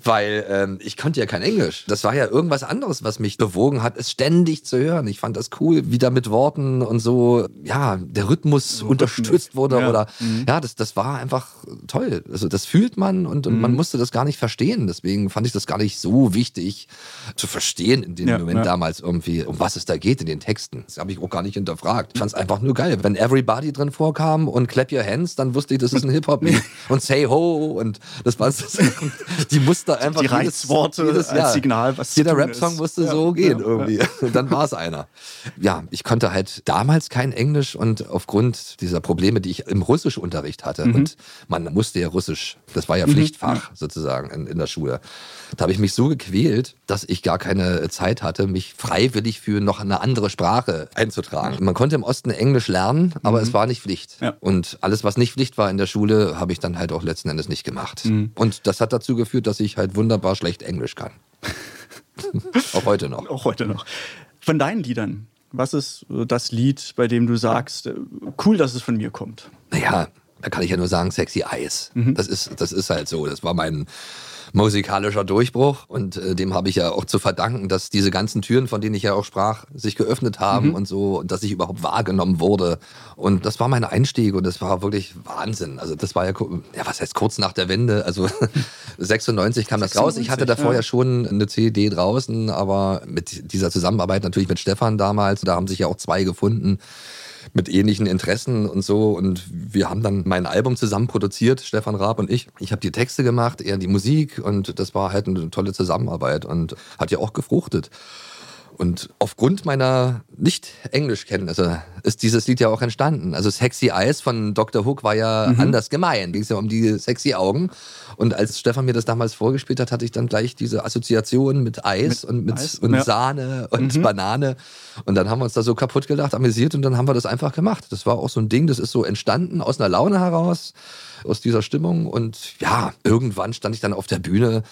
weil ähm, ich konnte ja kein Englisch. Das war ja irgendwas anderes, was mich bewogen hat, es ständig zu hören. Ich fand das cool, wie da mit Worten und so, ja, der Rhythmus so unterstützt wurde ja. oder, mhm. ja, das, das war einfach toll. Also das fühlt man und, und mhm. man musste das gar nicht verstehen. Deswegen fand ich das gar nicht so wichtig zu verstehen in dem ja, Moment ja. damals irgendwie, um was es da geht in den Texten. Das habe ich auch gar nicht hinterfragt. Ich fand es einfach nur geil. Wenn Everybody drin vorkam und Clap Your Hands, dann wusste ich, das ist ein Hip-Hop [laughs] und Say Ho und das war die musste einfach die Reizworte jedes, als Signal, was jeder Rap-Song musste ja, so gehen ja, irgendwie. Und dann war es einer. Ja, ich konnte halt damals kein Englisch und aufgrund dieser Probleme, die ich im Russischunterricht hatte mhm. und man musste ja Russisch, das war ja mhm. Pflichtfach mhm. sozusagen in, in der Schule. Da habe ich mich so gequält, dass ich gar keine Zeit hatte, mich freiwillig für noch eine andere Sprache einzutragen. Man konnte im Osten Englisch lernen, aber mhm. es war nicht Pflicht. Ja. Und alles, was nicht Pflicht war in der Schule, habe ich dann halt auch letzten Endes nicht gemacht. Mhm. Und das hat dazu geführt, dass ich halt wunderbar schlecht Englisch kann. [laughs] auch heute noch. Auch heute noch. Von deinen Liedern, was ist das Lied, bei dem du sagst, äh, cool, dass es von mir kommt? Naja, da kann ich ja nur sagen, Sexy Eyes. Mhm. Das, ist, das ist halt so. Das war mein musikalischer Durchbruch. Und äh, dem habe ich ja auch zu verdanken, dass diese ganzen Türen, von denen ich ja auch sprach, sich geöffnet haben mhm. und so, und dass ich überhaupt wahrgenommen wurde. Und das war mein Einstieg und das war wirklich Wahnsinn. Also das war ja, ja was heißt kurz nach der Wende, also [laughs] 96 kam 96, das raus. Ich hatte davor ja. ja schon eine CD draußen, aber mit dieser Zusammenarbeit natürlich mit Stefan damals, da haben sich ja auch zwei gefunden mit ähnlichen Interessen und so. Und wir haben dann mein Album zusammen produziert, Stefan Raab und ich. Ich habe die Texte gemacht, er die Musik und das war halt eine tolle Zusammenarbeit und hat ja auch gefruchtet. Und aufgrund meiner Nicht-Englischkenntnisse ist dieses Lied ja auch entstanden. Also Sexy Eyes von Dr. Hook war ja mhm. anders gemeint. Ging es ja um die sexy Augen. Und als Stefan mir das damals vorgespielt hat, hatte ich dann gleich diese Assoziation mit Eis mit und mit Eis, und ja. Sahne und mhm. Banane. Und dann haben wir uns da so kaputt gelacht, amüsiert und dann haben wir das einfach gemacht. Das war auch so ein Ding, das ist so entstanden aus einer Laune heraus, aus dieser Stimmung. Und ja, irgendwann stand ich dann auf der Bühne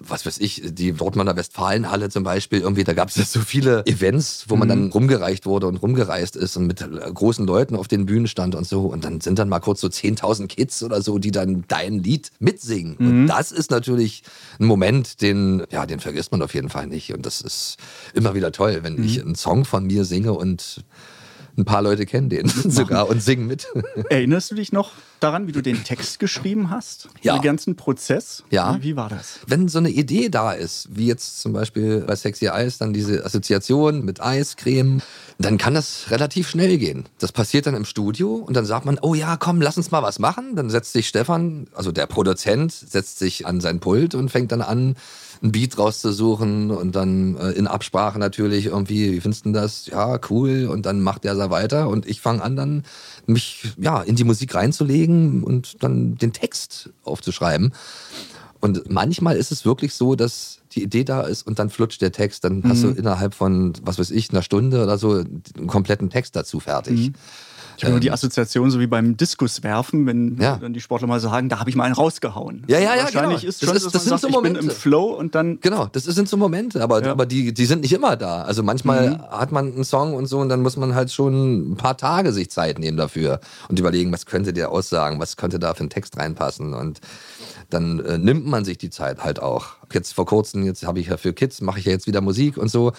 was weiß ich, die Dortmunder Westfalenhalle zum Beispiel, irgendwie, da gab es [laughs] so viele Events, wo man mhm. dann rumgereicht wurde und rumgereist ist und mit großen Leuten auf den Bühnen stand und so. Und dann sind dann mal kurz so 10.000 Kids oder so, die dann dein Lied mitsingen. Mhm. Und das ist natürlich ein Moment, den, ja, den vergisst man auf jeden Fall nicht. Und das ist immer wieder toll, wenn mhm. ich einen Song von mir singe und ein paar Leute kennen den [laughs] sogar und singen mit. Erinnerst du dich noch daran, wie du den Text geschrieben hast? Ja. Den ganzen Prozess? Ja. Wie war das? Wenn so eine Idee da ist, wie jetzt zum Beispiel bei Sexy Eis, dann diese Assoziation mit Eiscreme, dann kann das relativ schnell gehen. Das passiert dann im Studio und dann sagt man, oh ja, komm, lass uns mal was machen. Dann setzt sich Stefan, also der Produzent, setzt sich an sein Pult und fängt dann an, ein Beat rauszusuchen und dann äh, in Absprache natürlich irgendwie, wie findest du das? Ja, cool. Und dann macht der da weiter und ich fange an, dann mich ja, in die Musik reinzulegen und dann den Text aufzuschreiben. Und manchmal ist es wirklich so, dass die Idee da ist und dann flutscht der Text. Dann mhm. hast du mhm. innerhalb von, was weiß ich, einer Stunde oder so einen kompletten Text dazu fertig. Mhm. Ich habe ähm, nur die Assoziation, so wie beim Diskuswerfen, wenn ja. dann die Sportler mal sagen, da habe ich mal einen rausgehauen. Ja, ja, ja. Wahrscheinlich genau. ist schon, das ist, das sind sagst, so Momente. ich bin im Flow und dann. Genau, das sind so Momente, aber, ja. aber die, die sind nicht immer da. Also manchmal mhm. hat man einen Song und so und dann muss man halt schon ein paar Tage sich Zeit nehmen dafür und überlegen, was könnte der aussagen, was könnte da für ein Text reinpassen und dann äh, nimmt man sich die Zeit halt auch. Jetzt vor kurzem, jetzt habe ich ja für Kids, mache ich ja jetzt wieder Musik und so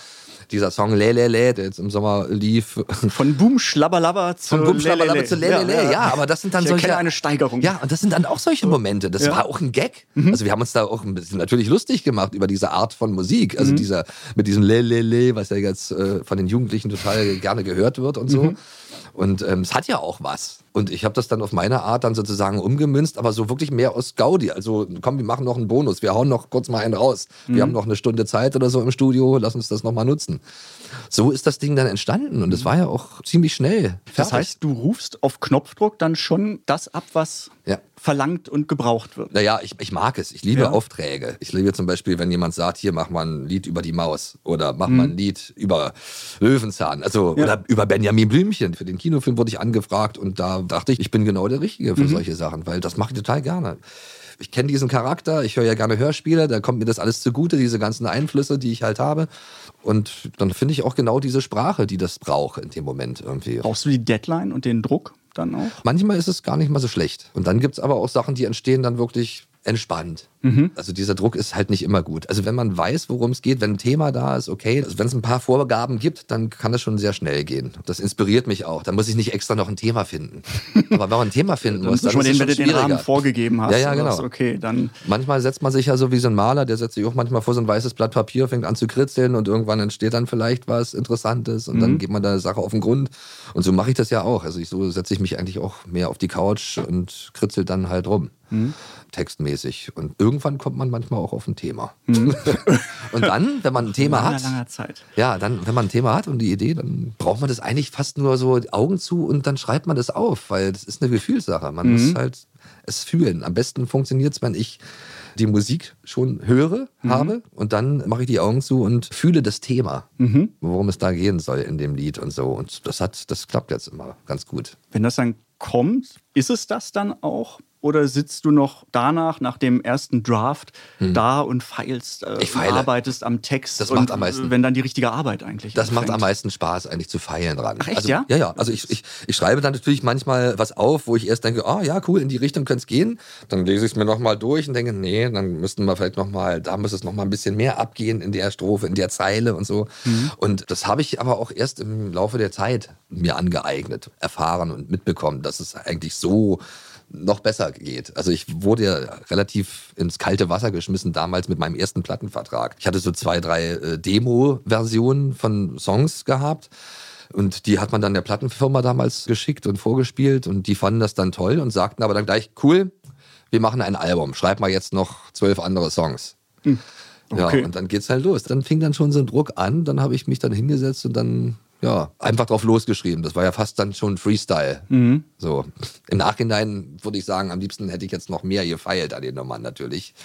dieser Song Le Le Le, der jetzt im Sommer lief. Von Boom Schlabberlabber zu Von Boom Schlabberlabber zu Le Le Le, ja, ja, aber das sind dann ich solche. eine Steigerung. Ja, und das sind dann auch solche Momente. Das ja. war auch ein Gag. Mhm. Also wir haben uns da auch ein bisschen natürlich lustig gemacht über diese Art von Musik. Also mhm. dieser, mit diesem Le Le Le, was ja jetzt äh, von den Jugendlichen total gerne gehört wird und so. Mhm. Und ähm, es hat ja auch was. Und ich habe das dann auf meine Art dann sozusagen umgemünzt, aber so wirklich mehr aus Gaudi. Also komm, wir machen noch einen Bonus, wir hauen noch kurz mal einen raus. Wir mhm. haben noch eine Stunde Zeit oder so im Studio, lass uns das nochmal nutzen. So ist das Ding dann entstanden und es war ja auch ziemlich schnell. Fertig. Das heißt, du rufst auf Knopfdruck dann schon das ab, was ja. verlangt und gebraucht wird. Naja, ich, ich mag es. Ich liebe ja. Aufträge. Ich liebe zum Beispiel, wenn jemand sagt, hier mach mal ein Lied über die Maus oder mach mhm. mal ein Lied über Löwenzahn. Also ja. oder über Benjamin Blümchen. Für den Kinofilm wurde ich angefragt und da dachte ich, ich bin genau der Richtige für mhm. solche Sachen, weil das mache ich total gerne ich kenne diesen Charakter, ich höre ja gerne Hörspiele, da kommt mir das alles zugute, diese ganzen Einflüsse, die ich halt habe. Und dann finde ich auch genau diese Sprache, die das braucht in dem Moment irgendwie. Brauchst du die Deadline und den Druck dann auch? Manchmal ist es gar nicht mal so schlecht. Und dann gibt es aber auch Sachen, die entstehen dann wirklich entspannt. Mhm. Also dieser Druck ist halt nicht immer gut. Also wenn man weiß, worum es geht, wenn ein Thema da ist, okay. Also wenn es ein paar Vorgaben gibt, dann kann das schon sehr schnell gehen. Das inspiriert mich auch. Da muss ich nicht extra noch ein Thema finden. [laughs] Aber wenn man ein Thema finden muss, dann, dann ist es schon den Rahmen vorgegeben hast. Ja, ja, genau. okay, dann manchmal setzt man sich ja so wie so ein Maler, der setzt sich auch manchmal vor so ein weißes Blatt Papier, fängt an zu kritzeln und irgendwann entsteht dann vielleicht was Interessantes und mhm. dann geht man da eine Sache auf den Grund. Und so mache ich das ja auch. Also ich, so setze ich mich eigentlich auch mehr auf die Couch und kritzel dann halt rum. Mhm textmäßig. Und irgendwann kommt man manchmal auch auf ein Thema. Mhm. [laughs] und dann, wenn man ein Thema langer, hat, langer Zeit. ja, dann, wenn man ein Thema hat und die Idee, dann braucht man das eigentlich fast nur so Augen zu und dann schreibt man das auf, weil das ist eine Gefühlssache. Man mhm. muss halt es fühlen. Am besten funktioniert es, wenn ich die Musik schon höre, mhm. habe und dann mache ich die Augen zu und fühle das Thema, mhm. worum es da gehen soll in dem Lied und so. Und das hat, das klappt jetzt immer ganz gut. Wenn das dann kommt, ist es das dann auch oder sitzt du noch danach, nach dem ersten Draft, hm. da und feilst, äh, ich feile. arbeitest am Text? Das macht am meisten. Wenn dann die richtige Arbeit eigentlich. Das anfängt. macht am meisten Spaß, eigentlich zu feilen dran. Ach, echt, also, ja? Ja, ja. Also ich, ich, ich schreibe dann natürlich manchmal was auf, wo ich erst denke, ah oh, ja, cool, in die Richtung könnte es gehen. Dann lese ich es mir nochmal durch und denke, nee, dann müssten wir vielleicht nochmal, da muss es nochmal ein bisschen mehr abgehen in der Strophe, in der Zeile und so. Mhm. Und das habe ich aber auch erst im Laufe der Zeit mir angeeignet, erfahren und mitbekommen, dass es eigentlich so noch besser geht. Also ich wurde ja relativ ins kalte Wasser geschmissen damals mit meinem ersten Plattenvertrag. Ich hatte so zwei, drei äh, Demo-Versionen von Songs gehabt Und die hat man dann der Plattenfirma damals geschickt und vorgespielt und die fanden das dann toll und sagten aber dann gleich, cool, wir machen ein Album, schreib mal jetzt noch zwölf andere Songs. Hm. Okay. Ja, und dann geht's halt los. Dann fing dann schon so ein Druck an, dann habe ich mich dann hingesetzt und dann ja, einfach drauf losgeschrieben. Das war ja fast dann schon Freestyle. Mhm. So. Im Nachhinein würde ich sagen, am liebsten hätte ich jetzt noch mehr gefeilt an den Nummern natürlich.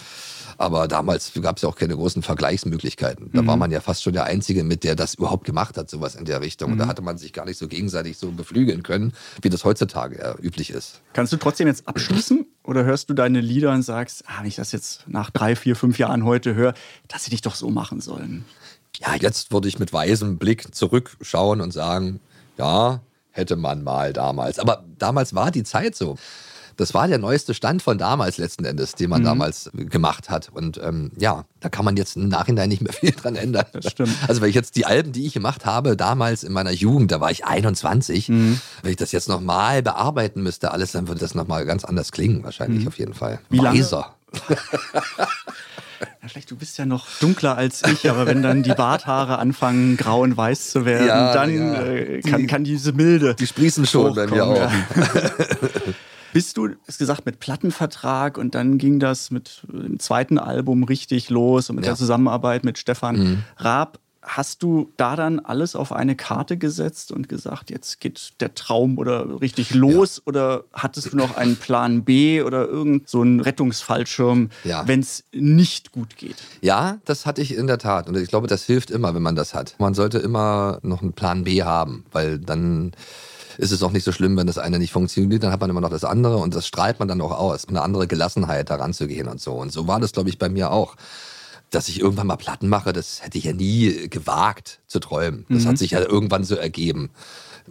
Aber damals gab es ja auch keine großen Vergleichsmöglichkeiten. Da mhm. war man ja fast schon der Einzige mit, der das überhaupt gemacht hat, sowas in der Richtung. Mhm. Und da mhm. hatte man sich gar nicht so gegenseitig so beflügeln können, wie das heutzutage ja üblich ist. Kannst du trotzdem jetzt abschließen oder hörst du deine Lieder und sagst, ah, wenn ich das jetzt nach drei, vier, fünf Jahren heute höre, dass sie dich doch so machen sollen? Ja, jetzt würde ich mit weisem Blick zurückschauen und sagen, ja, hätte man mal damals. Aber damals war die Zeit so. Das war der neueste Stand von damals letzten Endes, den man mhm. damals gemacht hat. Und ähm, ja, da kann man jetzt im Nachhinein nicht mehr [laughs] viel dran ändern. Das stimmt. Also wenn ich jetzt die Alben, die ich gemacht habe, damals in meiner Jugend, da war ich 21, mhm. wenn ich das jetzt nochmal bearbeiten müsste, alles, dann würde das nochmal ganz anders klingen, wahrscheinlich mhm. auf jeden Fall. Wie Weiser. lange? [laughs] Ja, vielleicht du bist ja noch dunkler als ich, aber wenn dann die Barthaare anfangen, grau und weiß zu werden, ja, dann ja. Äh, kann, die, kann, diese Milde. Die sprießen schon bei mir auch. Ja. [laughs] Bist du, ist gesagt, mit Plattenvertrag und dann ging das mit dem zweiten Album richtig los und mit der Zusammenarbeit mit Stefan mhm. Raab. Hast du da dann alles auf eine Karte gesetzt und gesagt, jetzt geht der Traum oder richtig los? Ja. Oder hattest du noch einen Plan B oder irgend so einen Rettungsfallschirm, ja. wenn es nicht gut geht? Ja, das hatte ich in der Tat. Und ich glaube, das hilft immer, wenn man das hat. Man sollte immer noch einen Plan B haben, weil dann ist es auch nicht so schlimm, wenn das eine nicht funktioniert, dann hat man immer noch das andere und das strahlt man dann auch aus. Eine andere Gelassenheit daran zu gehen und so. Und so war das, glaube ich, bei mir auch dass ich irgendwann mal Platten mache, das hätte ich ja nie gewagt zu träumen. Das mhm. hat sich ja irgendwann so ergeben.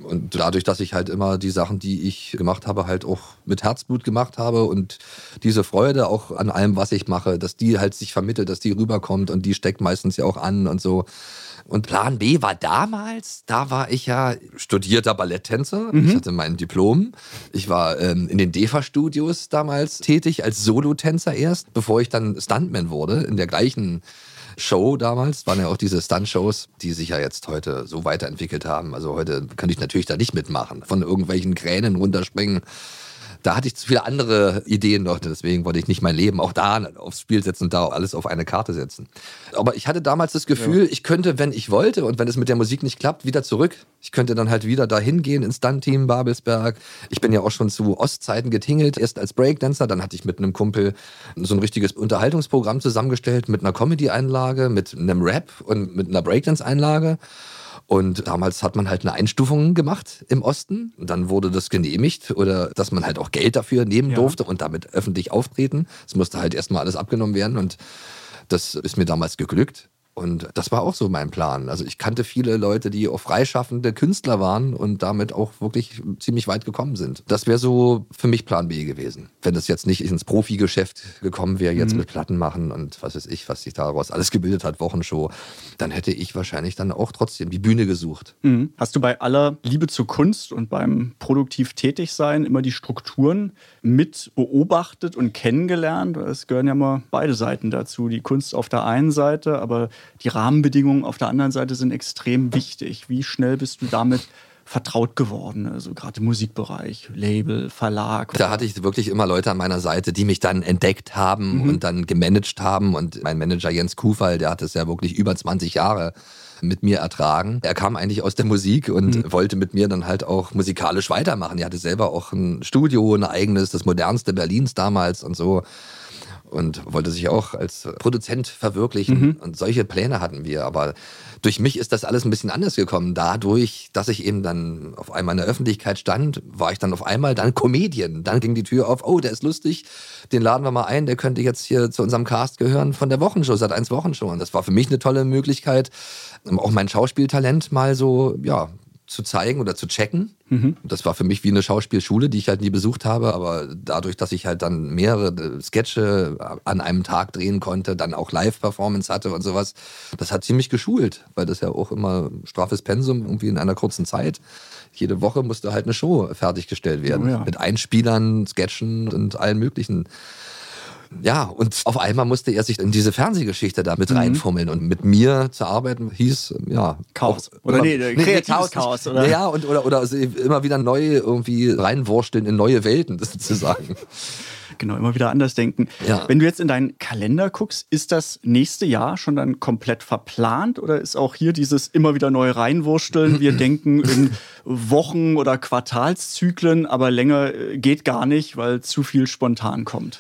Und dadurch, dass ich halt immer die Sachen, die ich gemacht habe, halt auch mit Herzblut gemacht habe und diese Freude auch an allem, was ich mache, dass die halt sich vermittelt, dass die rüberkommt und die steckt meistens ja auch an und so. Und Plan B war damals, da war ich ja studierter Balletttänzer. Mhm. Ich hatte mein Diplom. Ich war ähm, in den DEFA-Studios damals tätig als Solotänzer erst, bevor ich dann Stuntman wurde in der gleichen Show damals. Waren ja auch diese Stunt-Shows, die sich ja jetzt heute so weiterentwickelt haben. Also heute könnte ich natürlich da nicht mitmachen. Von irgendwelchen Kränen runterspringen da hatte ich zu viele andere Ideen noch, deswegen wollte ich nicht mein Leben auch da aufs Spiel setzen und da alles auf eine Karte setzen. Aber ich hatte damals das Gefühl, ja. ich könnte, wenn ich wollte und wenn es mit der Musik nicht klappt, wieder zurück. Ich könnte dann halt wieder dahin gehen ins Stunt-Team Babelsberg. Ich bin ja auch schon zu Ostzeiten getingelt, erst als Breakdancer, dann hatte ich mit einem Kumpel so ein richtiges Unterhaltungsprogramm zusammengestellt mit einer Comedy-Einlage, mit einem Rap und mit einer Breakdance-Einlage. Und damals hat man halt eine Einstufung gemacht im Osten. Und dann wurde das genehmigt oder dass man halt auch Geld dafür nehmen ja. durfte und damit öffentlich auftreten. Es musste halt erstmal alles abgenommen werden und das ist mir damals geglückt. Und das war auch so mein Plan. Also ich kannte viele Leute, die auch freischaffende Künstler waren und damit auch wirklich ziemlich weit gekommen sind. Das wäre so für mich Plan B gewesen. Wenn das jetzt nicht ins Profigeschäft gekommen wäre, jetzt mhm. mit Platten machen und was weiß ich, was sich daraus alles gebildet hat, Wochenshow, dann hätte ich wahrscheinlich dann auch trotzdem die Bühne gesucht. Mhm. Hast du bei aller Liebe zur Kunst und beim produktiv tätig sein immer die Strukturen mit beobachtet und kennengelernt? Es gehören ja mal beide Seiten dazu. Die Kunst auf der einen Seite, aber die Rahmenbedingungen auf der anderen Seite sind extrem wichtig. Wie schnell bist du damit vertraut geworden, also gerade im Musikbereich, Label, Verlag. Da hatte ich wirklich immer Leute an meiner Seite, die mich dann entdeckt haben mhm. und dann gemanagt haben. Und mein Manager Jens Kufall, der hat es ja wirklich über 20 Jahre mit mir ertragen. Er kam eigentlich aus der Musik und mhm. wollte mit mir dann halt auch musikalisch weitermachen. Er hatte selber auch ein Studio, ein eigenes, das modernste Berlins damals und so und wollte sich auch als Produzent verwirklichen. Mhm. Und solche Pläne hatten wir. Aber durch mich ist das alles ein bisschen anders gekommen. Dadurch, dass ich eben dann auf einmal in der Öffentlichkeit stand, war ich dann auf einmal dann Comedian. Dann ging die Tür auf, oh, der ist lustig, den laden wir mal ein, der könnte jetzt hier zu unserem Cast gehören von der Wochenshow, seit eins Wochenshow. Und das war für mich eine tolle Möglichkeit, auch mein Schauspieltalent mal so, ja, zu zeigen oder zu checken. Mhm. Das war für mich wie eine Schauspielschule, die ich halt nie besucht habe, aber dadurch, dass ich halt dann mehrere Sketche an einem Tag drehen konnte, dann auch Live-Performance hatte und sowas, das hat ziemlich geschult, weil das ja auch immer straffes Pensum irgendwie in einer kurzen Zeit. Jede Woche musste halt eine Show fertiggestellt werden. Oh ja. Mit Einspielern, Sketchen und allen möglichen Ja, und auf einmal musste er sich in diese Fernsehgeschichte da mit mhm. reinfummeln. Und mit mir zu arbeiten hieß, ja. Chaos. Auch, oder immer, nee, nee, kreatives Chaos, Chaos, oder? Ja, und, oder, oder also immer wieder neu irgendwie reinwursteln in neue Welten, [laughs] das sozusagen. Genau, immer wieder anders denken. Ja. Wenn du jetzt in deinen Kalender guckst, ist das nächste Jahr schon dann komplett verplant oder ist auch hier dieses immer wieder neu reinwursteln? Wir [clears throat] denken in Wochen- oder Quartalszyklen, aber länger äh, geht gar nicht, weil zu viel spontan kommt.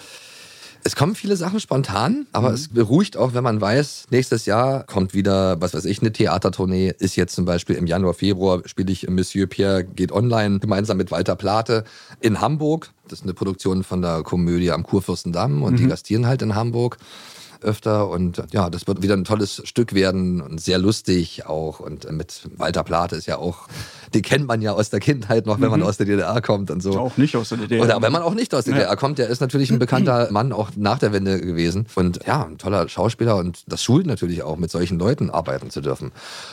Es kommen viele Sachen spontan, aber mhm. es beruhigt auch, wenn man weiß, nächstes Jahr kommt wieder, was weiß ich, eine Theatertournee. Ist jetzt zum Beispiel im Januar, Februar spiele ich Monsieur Pierre geht online gemeinsam mit Walter Plate in Hamburg. Das ist eine Produktion von der Komödie am Kurfürstendamm und mhm. die gastieren halt in Hamburg öfter. Und ja, das wird wieder ein tolles Stück werden und sehr lustig auch. Und mit Walter Plate ist ja auch, [laughs] den kennt man ja aus der Kindheit noch, wenn man mhm. aus der DDR kommt und so. Auch nicht aus der DDR. Oder wenn man auch nicht aus der ja. DDR kommt, der ist natürlich ein bekannter [clears throat] Mann auch nach der Wende gewesen. Und ja, ein toller Schauspieler und das schult natürlich auch, mit solchen Leuten arbeiten zu dürfen.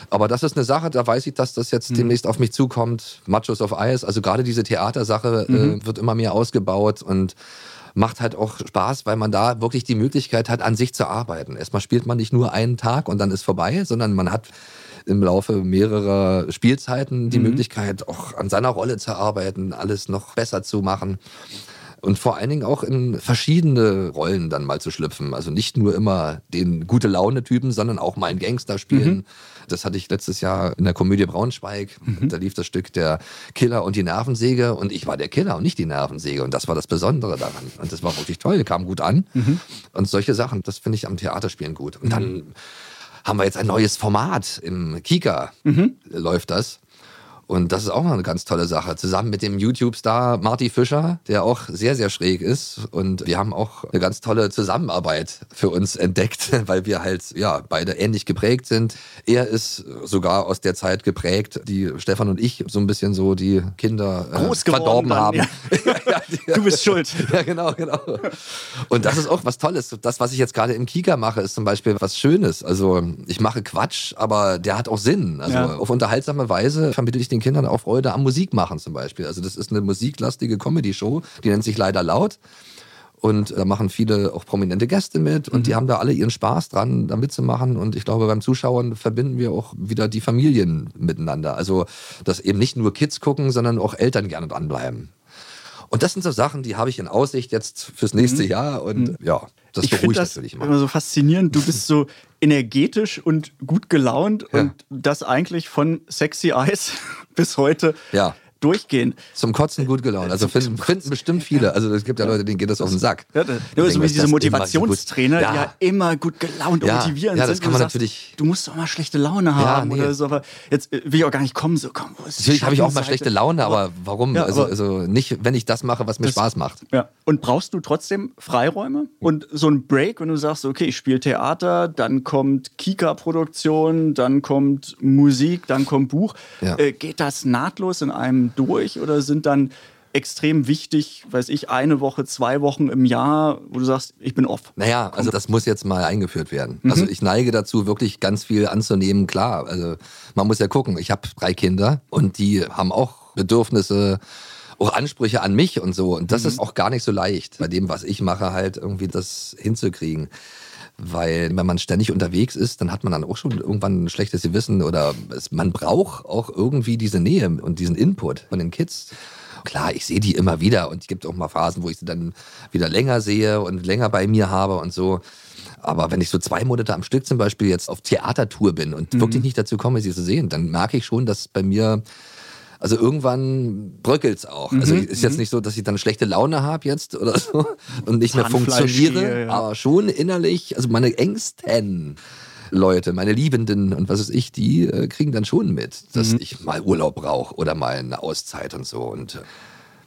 Aber das ist eine Sache, da weiß ich, dass das jetzt mhm. demnächst auf mich zukommt. Machos of Ice, also gerade diese Theatersache äh, mhm. äh, wird immer mehr ausgebaut und macht halt auch Spaß, weil man da wirklich die Möglichkeit hat, an sich zu arbeiten. Erstmal spielt man nicht nur einen Tag und dann ist vorbei, sondern man hat im Laufe mehrerer Spielzeiten die mhm. Möglichkeit, auch an seiner Rolle zu arbeiten, alles noch besser zu machen und vor allen Dingen auch in verschiedene Rollen dann mal zu schlüpfen. Also nicht nur immer den gute Laune-Typen, sondern auch mal einen Gangster spielen. Mhm. Das hatte ich letztes Jahr in der Komödie Braunschweig. Mhm. Da lief das Stück der Killer und die Nervensäge und ich war der Killer und nicht die Nervensäge und das war das Besondere daran. Und das war wirklich toll, kam gut an. Mhm. Und solche Sachen, das finde ich am Theaterspielen gut. Und dann mhm. haben wir jetzt ein neues Format im Kika, mhm. läuft das. Und das ist auch noch eine ganz tolle Sache. Zusammen mit dem YouTube-Star Marty Fischer, der auch sehr, sehr schräg ist. Und wir haben auch eine ganz tolle Zusammenarbeit für uns entdeckt, [laughs] weil wir halt, ja, beide ähnlich geprägt sind. Er ist sogar aus der Zeit geprägt, die Stefan und ich so ein bisschen so die Kinder äh, verdorben dann, haben. Ja. [laughs] du bist schuld. [laughs] Ja, genau, genau. Und das ist auch was Tolles. Das, was ich jetzt gerade im Kika mache, ist zum Beispiel was Schönes. Also ich mache Quatsch, aber der hat auch Sinn. Also auf unterhaltsame Weise vermittle ich den den Kindern auch Freude am Musikmachen zum Beispiel. Also das ist eine musiklastige Comedy-Show, die nennt sich leider laut. Und da machen viele auch prominente Gäste mit und mhm. die haben da alle ihren Spaß dran, da mitzumachen. Und ich glaube, beim Zuschauen verbinden wir auch wieder die Familien miteinander. Also, dass eben nicht nur Kids gucken, sondern auch Eltern gerne dranbleiben. Und das sind so Sachen, die habe ich in Aussicht jetzt fürs nächste mhm. Jahr. Und mhm. ja, das ich beruhigt das natürlich immer. immer so faszinierend. Du bist so energetisch und gut gelaunt ja. und das eigentlich von Sexy Eyes [laughs] bis heute. Ja durchgehen. Zum Kotzen gut gelaunt. Also finden, finden bestimmt viele. Also es gibt ja Leute, denen geht das auf den Sack. Ja, ja, so wie diese Motivationstrainer, ja. die ja immer gut gelaunt und motivieren ja, das sind. Kann man sagst, natürlich du musst doch mal schlechte Laune haben nee. oder so. Aber jetzt äh, will ich auch gar nicht kommen. So, komm, wo ist Natürlich habe ich auch mal schlechte Laune, aber, warum? also, also nicht, wenn ich das mache, was mir das, Spaß macht. Ja. Und brauchst du trotzdem Freiräume und so ein Break, wenn du sagst, okay, ich spiele Theater, dann kommt Kika-Produktion, dann kommt Musik, dann kommt Buch. Äh, geht das nahtlos in einem durch oder sind dann extrem wichtig, weiß ich, eine Woche, zwei Wochen im Jahr, wo du sagst, ich bin off? Naja, also das muss jetzt mal eingeführt werden. Mhm. Also ich neige dazu, wirklich ganz viel anzunehmen, klar. Also man muss ja gucken, ich habe drei Kinder und die haben auch Bedürfnisse, auch Ansprüche an mich und so. Und das mhm. ist auch gar nicht so leicht, bei dem, was ich mache, halt irgendwie das hinzukriegen. Weil wenn man ständig unterwegs ist, dann hat man dann auch schon irgendwann ein schlechtes Gewissen oder es, man braucht auch irgendwie diese Nähe und diesen Input von den Kids. Klar, ich sehe die immer wieder und es gibt auch mal Phasen, wo ich sie dann wieder länger sehe und länger bei mir habe und so. Aber wenn ich so zwei Monate am Stück zum Beispiel jetzt auf Theatertour bin und mhm. wirklich nicht dazu komme, sie zu sehen, dann merke ich schon, dass bei mir also irgendwann bröckelt's auch. Also mhm, also ist jetzt mhm. nicht so, dass ich dann schlechte Laune habe jetzt oder so [laughs] und nicht mehr funktioniere, ja. aber schon innerlich, also meine engsten Leute, meine Liebenden und was weiß ich, die äh, kriegen dann schon mit, dass mhm. ich mal Urlaub brauche oder mal eine Auszeit und so und äh,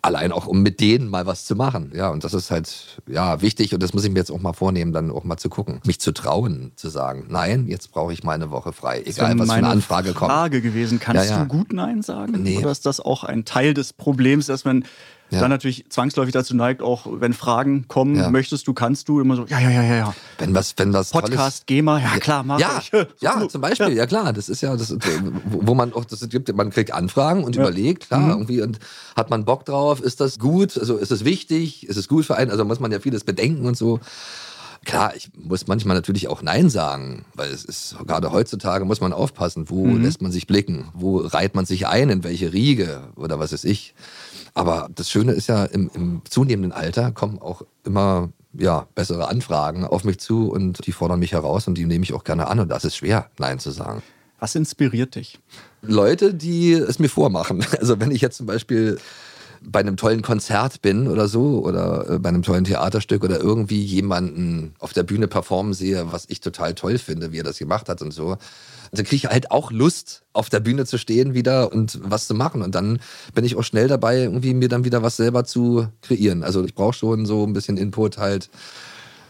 allein auch um mit denen mal was zu machen. Ja, und das ist halt ja wichtig und das muss ich mir jetzt auch mal vornehmen, dann auch mal zu gucken, mich zu trauen, zu sagen, nein, jetzt brauche ich mal eine Woche frei, egal was für eine Anfrage Frage kommt. Frage gewesen, kannst ja, ja. du gut nein sagen? Nee. Oder ist das auch ein Teil des Problems, dass man ja. dann natürlich zwangsläufig dazu neigt, auch wenn Fragen kommen, ja. möchtest du, kannst du, immer so, ja, ja, ja, ja, ja. Wenn was, wenn was Podcast, GEMA, ja klar, mach ja, ich. [laughs] Ja, zum Beispiel, ja. klar, das ist ja, das, wo man auch, das gibt, man kriegt Anfragen und überlegt, klar, mhm. irgendwie, und hat man Bock drauf, ist das gut, also ist es wichtig, ist es gut für einen, also muss man ja vieles bedenken und so. Klar, ich muss manchmal natürlich auch Nein sagen, weil es ist gerade heutzutage muss man aufpassen, wo mhm. lässt man sich blicken, wo reiht man sich ein, in welche Riege oder was ist ich. Aber das Schöne ist ja, im, im zunehmenden Alter kommen auch immer ja, bessere Anfragen auf mich zu und die fordern mich heraus und die nehme ich auch gerne an und das ist schwer, Nein zu sagen. Was inspiriert dich? Leute, die es mir vormachen. [laughs] Also wenn ich jetzt zum Beispiel bei einem tollen Konzert bin oder so oder äh, bei einem tollen Theaterstück oder irgendwie jemanden auf der Bühne performen sehe, was ich total toll finde, wie er das gemacht hat und so, dann kriege ich halt auch Lust, auf der Bühne zu stehen wieder und was zu machen. Und dann bin ich auch schnell dabei, irgendwie mir dann wieder was selber zu kreieren. Also ich brauche schon so ein bisschen Input halt.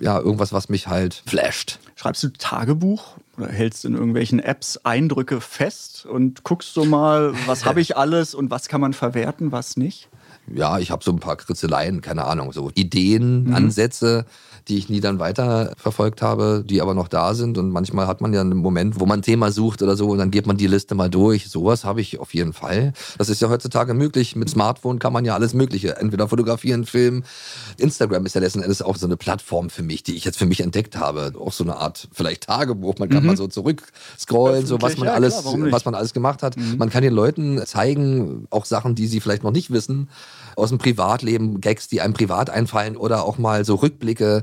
Ja, irgendwas, was mich halt flasht. Schreibst du Tagebuch oder hältst in irgendwelchen Apps Eindrücke fest und guckst so mal, was habe ich alles und was kann man verwerten, was nicht? ja, ich habe so ein paar Kritzeleien, keine Ahnung, so Ideen, mhm. Ansätze, die ich nie dann weiter verfolgt habe, die aber noch da sind. Und manchmal hat man ja einen Moment, wo man ein Thema sucht oder so und dann geht man die Liste mal durch. Sowas habe ich auf jeden Fall. Das ist ja heutzutage möglich. Mit Smartphone kann man ja alles Mögliche. Entweder fotografieren, filmen. Instagram ist ja letzten Endes auch so eine Plattform für mich, die ich jetzt für mich entdeckt habe. Auch so eine Art vielleicht Tagebuch. Man kann mhm. mal so zurückscrollen, so was man ja, alles, klar, was man alles gemacht hat. Mhm. Man kann den Leuten zeigen, auch Sachen, die sie vielleicht noch nicht wissen aus dem Privatleben, Gags, die einem privat einfallen oder auch mal so Rückblicke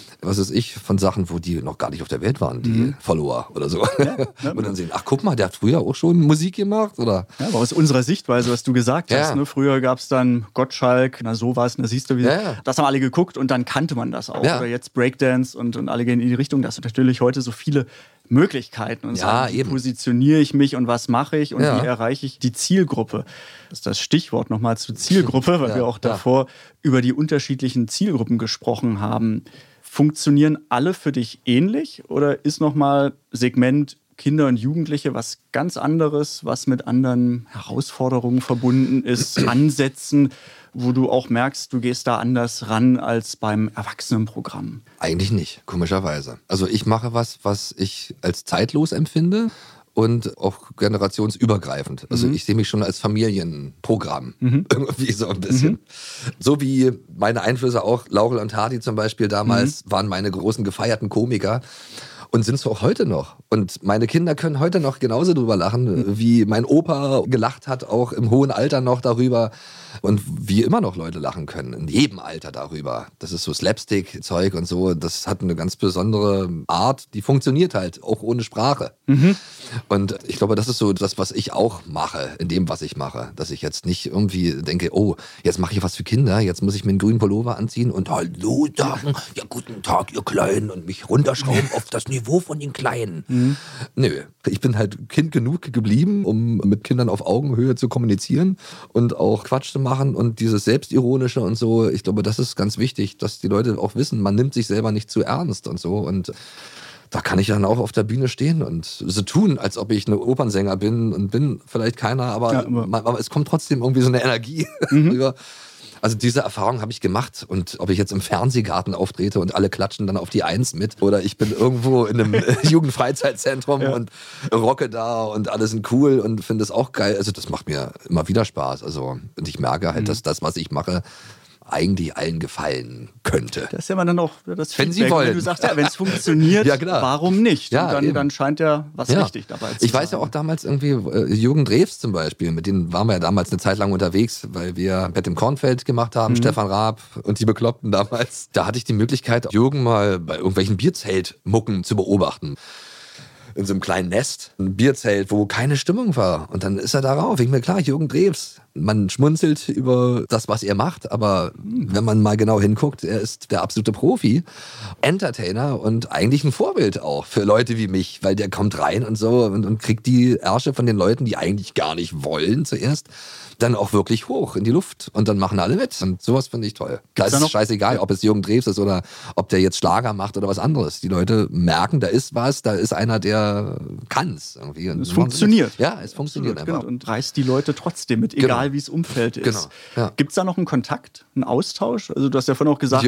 was weiß ich, von Sachen, wo die noch gar nicht auf der Welt waren, die mhm. Follower oder so. Ja, [laughs] ja. Und dann sehen, ach guck mal, der hat früher auch schon Musik gemacht, oder? Ja, aber aus unserer Sichtweise, was du gesagt hast, ne? früher gab es dann Gottschalk, na sowas, da siehst du, wie, das haben alle geguckt und dann kannte man das auch. Oder jetzt Breakdance und, und alle gehen in die Richtung. Das sind natürlich heute so viele Möglichkeiten und ja, sagen, wie positioniere ich mich und was mache ich und ja. wie erreiche ich die Zielgruppe. Das ist das Stichwort nochmal zur Zielgruppe, weil ja, wir auch davor über die unterschiedlichen Zielgruppen gesprochen haben. Funktionieren alle für dich ähnlich oder ist nochmal Segment Kinder und Jugendliche was ganz anderes, was mit anderen Herausforderungen verbunden ist, [clears throat] Ansätzen? wo du auch merkst, du gehst da anders ran als beim Erwachsenenprogramm? Eigentlich nicht, komischerweise. Also ich mache was, was ich als zeitlos empfinde und auch generationsübergreifend. Also mhm. ich sehe mich schon als Familienprogramm. Mhm. [laughs] Irgendwie so ein bisschen. Mhm. So wie meine Einflüsse auch, Laurel und Hardy zum Beispiel damals, mhm. waren meine großen gefeierten Komiker und sind es auch heute noch. Und meine Kinder können heute noch genauso drüber lachen, mhm. wie mein Opa gelacht hat, auch im hohen Alter noch darüber. Und wie immer noch Leute lachen können, in jedem Alter darüber. Das ist so Slapstick-Zeug und so. Das hat eine ganz besondere Art, die funktioniert halt auch ohne Sprache. Mhm. Und ich glaube, das ist so das, was ich auch mache, in dem, was ich mache. Dass ich jetzt nicht irgendwie denke, oh, jetzt mache ich was für Kinder, jetzt muss ich mir einen grünen Pullover anziehen und Hallo sagen, ja, guten Tag, ihr Kleinen, und mich runterschrauben [laughs] auf das Niveau von den Kleinen. Mhm. Nö, ich bin halt Kind genug geblieben, um mit Kindern auf Augenhöhe zu kommunizieren und auch Quatsch zu machen und dieses Selbstironische und so. Ich glaube, das ist ganz wichtig, dass die Leute auch wissen, man nimmt sich selber nicht zu ernst und so. Und da kann ich dann auch auf der Bühne stehen und so tun, als ob ich eine Opernsänger bin und bin vielleicht keiner, aber, ja, aber, man, aber es kommt trotzdem irgendwie so eine Energie mhm. rüber. [laughs] Also diese Erfahrung habe ich gemacht und ob ich jetzt im Fernsehgarten auftrete und alle klatschen dann auf die Eins mit oder ich bin irgendwo in einem [laughs] [laughs] Jugendfreizeitzentrum ja. und rocke da und alle sind cool und finde es auch geil. Also das macht mir immer wieder Spaß. Also und ich merke halt, mhm. dass das, was ich mache, eigentlich allen gefallen könnte. Das ist ja dann auch das wenn Sie wollen. wenn du sagst, ja, wenn es funktioniert, [laughs] ja, warum nicht? Ja, dann, dann, scheint ja was ja. richtig dabei zu sein. Ich weiß ja auch damals irgendwie, äh, Jürgen Drews zum Beispiel, mit denen waren wir ja damals eine Zeit lang unterwegs, weil wir Bett im Kornfeld gemacht haben, mhm. Stefan Raab und die Bekloppten damals. Da hatte ich die Möglichkeit, Jürgen mal bei irgendwelchen Bierzeltmucken zu beobachten in so einem kleinen Nest, ein Bierzelt, wo keine Stimmung war. Und dann ist er darauf. Ich mir klar, Jürgen Drews, man schmunzelt über das, was er macht, aber wenn man mal genau hinguckt, er ist der absolute Profi, Entertainer und eigentlich ein Vorbild auch für Leute wie mich, weil der kommt rein und so und, und kriegt die Ärsche von den Leuten, die eigentlich gar nicht wollen zuerst dann auch wirklich hoch in die Luft und dann machen alle mit. Und sowas finde ich toll. Da ist es scheißegal, ob es Jürgen Drews ist oder ob der jetzt Schlager macht oder was anderes. Die Leute merken, da ist was, da ist einer, der kann es irgendwie. es funktioniert. Ja, es funktioniert Absolut, einfach. Und reißt die Leute trotzdem mit, egal egal ja. wie das Umfeld ist. Genau. Ja. Gibt es da noch einen Kontakt, einen Austausch? Also du hast ja vorhin auch gesagt.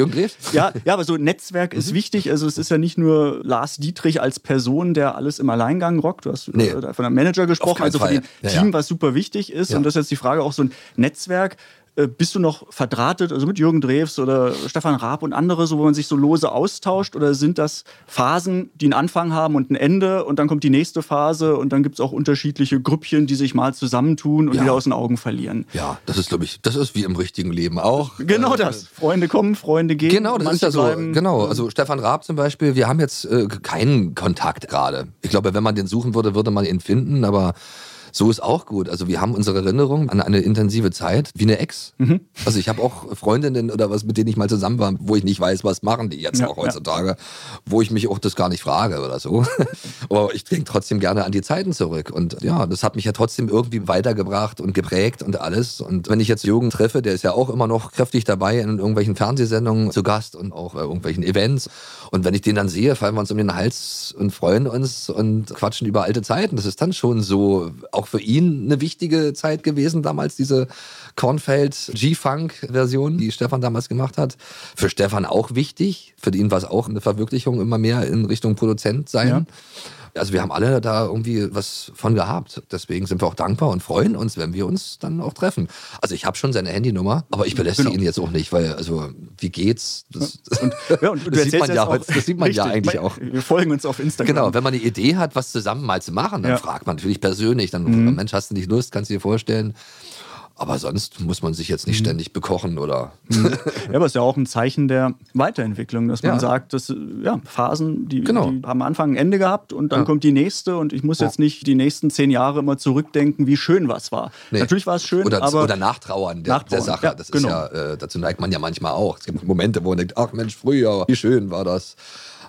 Ja, ja, aber so Netzwerk ist mhm. wichtig. Also es ist ja nicht nur Lars Dietrich als Person, der alles im Alleingang rockt. Du hast nee. von einem Manager gesprochen, also von dem Team, was super wichtig ist. Und das ist jetzt die Frage auch so ein Netzwerk äh, bist du noch verdrahtet, also mit Jürgen Drews oder Stefan Raab und andere, so wo man sich so lose austauscht? Oder sind das Phasen, die einen Anfang haben und ein Ende und dann kommt die nächste Phase und dann gibt es auch unterschiedliche Grüppchen, die sich mal zusammentun und ja. wieder aus den Augen verlieren? Ja, das ist, glaube ich, das ist wie im richtigen Leben auch. Genau äh, das. Freunde kommen, Freunde gehen. Genau, das ist ja so. Bleiben. Genau, also Stefan Raab zum Beispiel, wir haben jetzt äh, keinen Kontakt gerade. Ich glaube, wenn man den suchen würde, würde man ihn finden, aber so ist auch gut. Also wir haben unsere Erinnerung an eine intensive Zeit wie eine Ex. Mhm. Also ich habe auch Freundinnen oder was, mit denen ich mal zusammen war, wo ich nicht weiß, was machen die jetzt ja, auch heutzutage, ja. wo ich mich auch das gar nicht frage oder so. [laughs] Aber ich denke trotzdem gerne an die Zeiten zurück. Und ja, das hat mich ja trotzdem irgendwie weitergebracht und geprägt und alles. Und wenn ich jetzt Jürgen treffe, der ist ja auch immer noch kräftig dabei in irgendwelchen Fernsehsendungen zu Gast und auch bei irgendwelchen Events. Und wenn ich den dann sehe, fallen wir uns um den Hals und freuen uns und quatschen über alte Zeiten. Das ist dann schon so auch auch für ihn eine wichtige Zeit gewesen, damals diese Kornfeld G-Funk-Version, die Stefan damals gemacht hat. Für Stefan auch wichtig. Für ihn war es auch eine Verwirklichung immer mehr in Richtung Produzent sein. Ja. Also wir haben alle da irgendwie was von gehabt. Deswegen sind wir auch dankbar und freuen uns, wenn wir uns dann auch treffen. Also ich habe schon seine Handynummer, aber ich belästige genau. ihn jetzt auch nicht, weil also wie geht's? Das, und, ja, und [laughs] das, sieht man ja, das sieht man richtig, ja eigentlich auch. Wir folgen uns auf Instagram. Genau, wenn man eine Idee hat, was zusammen mal zu machen, dann ja. fragt man natürlich persönlich. Dann, mhm. Mensch, hast du nicht Lust? Kannst du dir vorstellen? Aber sonst muss man sich jetzt nicht mhm. ständig bekochen oder. Mhm. [laughs] ja, aber es ist ja auch ein Zeichen der Weiterentwicklung, dass man ja. sagt, dass ja, Phasen, die, genau. die, haben am Anfang ein Ende gehabt und dann ja. kommt die nächste und ich muss jetzt nicht die nächsten zehn Jahre immer zurückdenken, wie schön was war. Nee. Natürlich war es schön, oder, aber. Oder nachtrauern der, nachtrauern. der Sache. das genau. ist ja, äh, dazu neigt man ja manchmal auch. Es gibt Momente, wo man denkt, ach Mensch, früher, wie schön war das.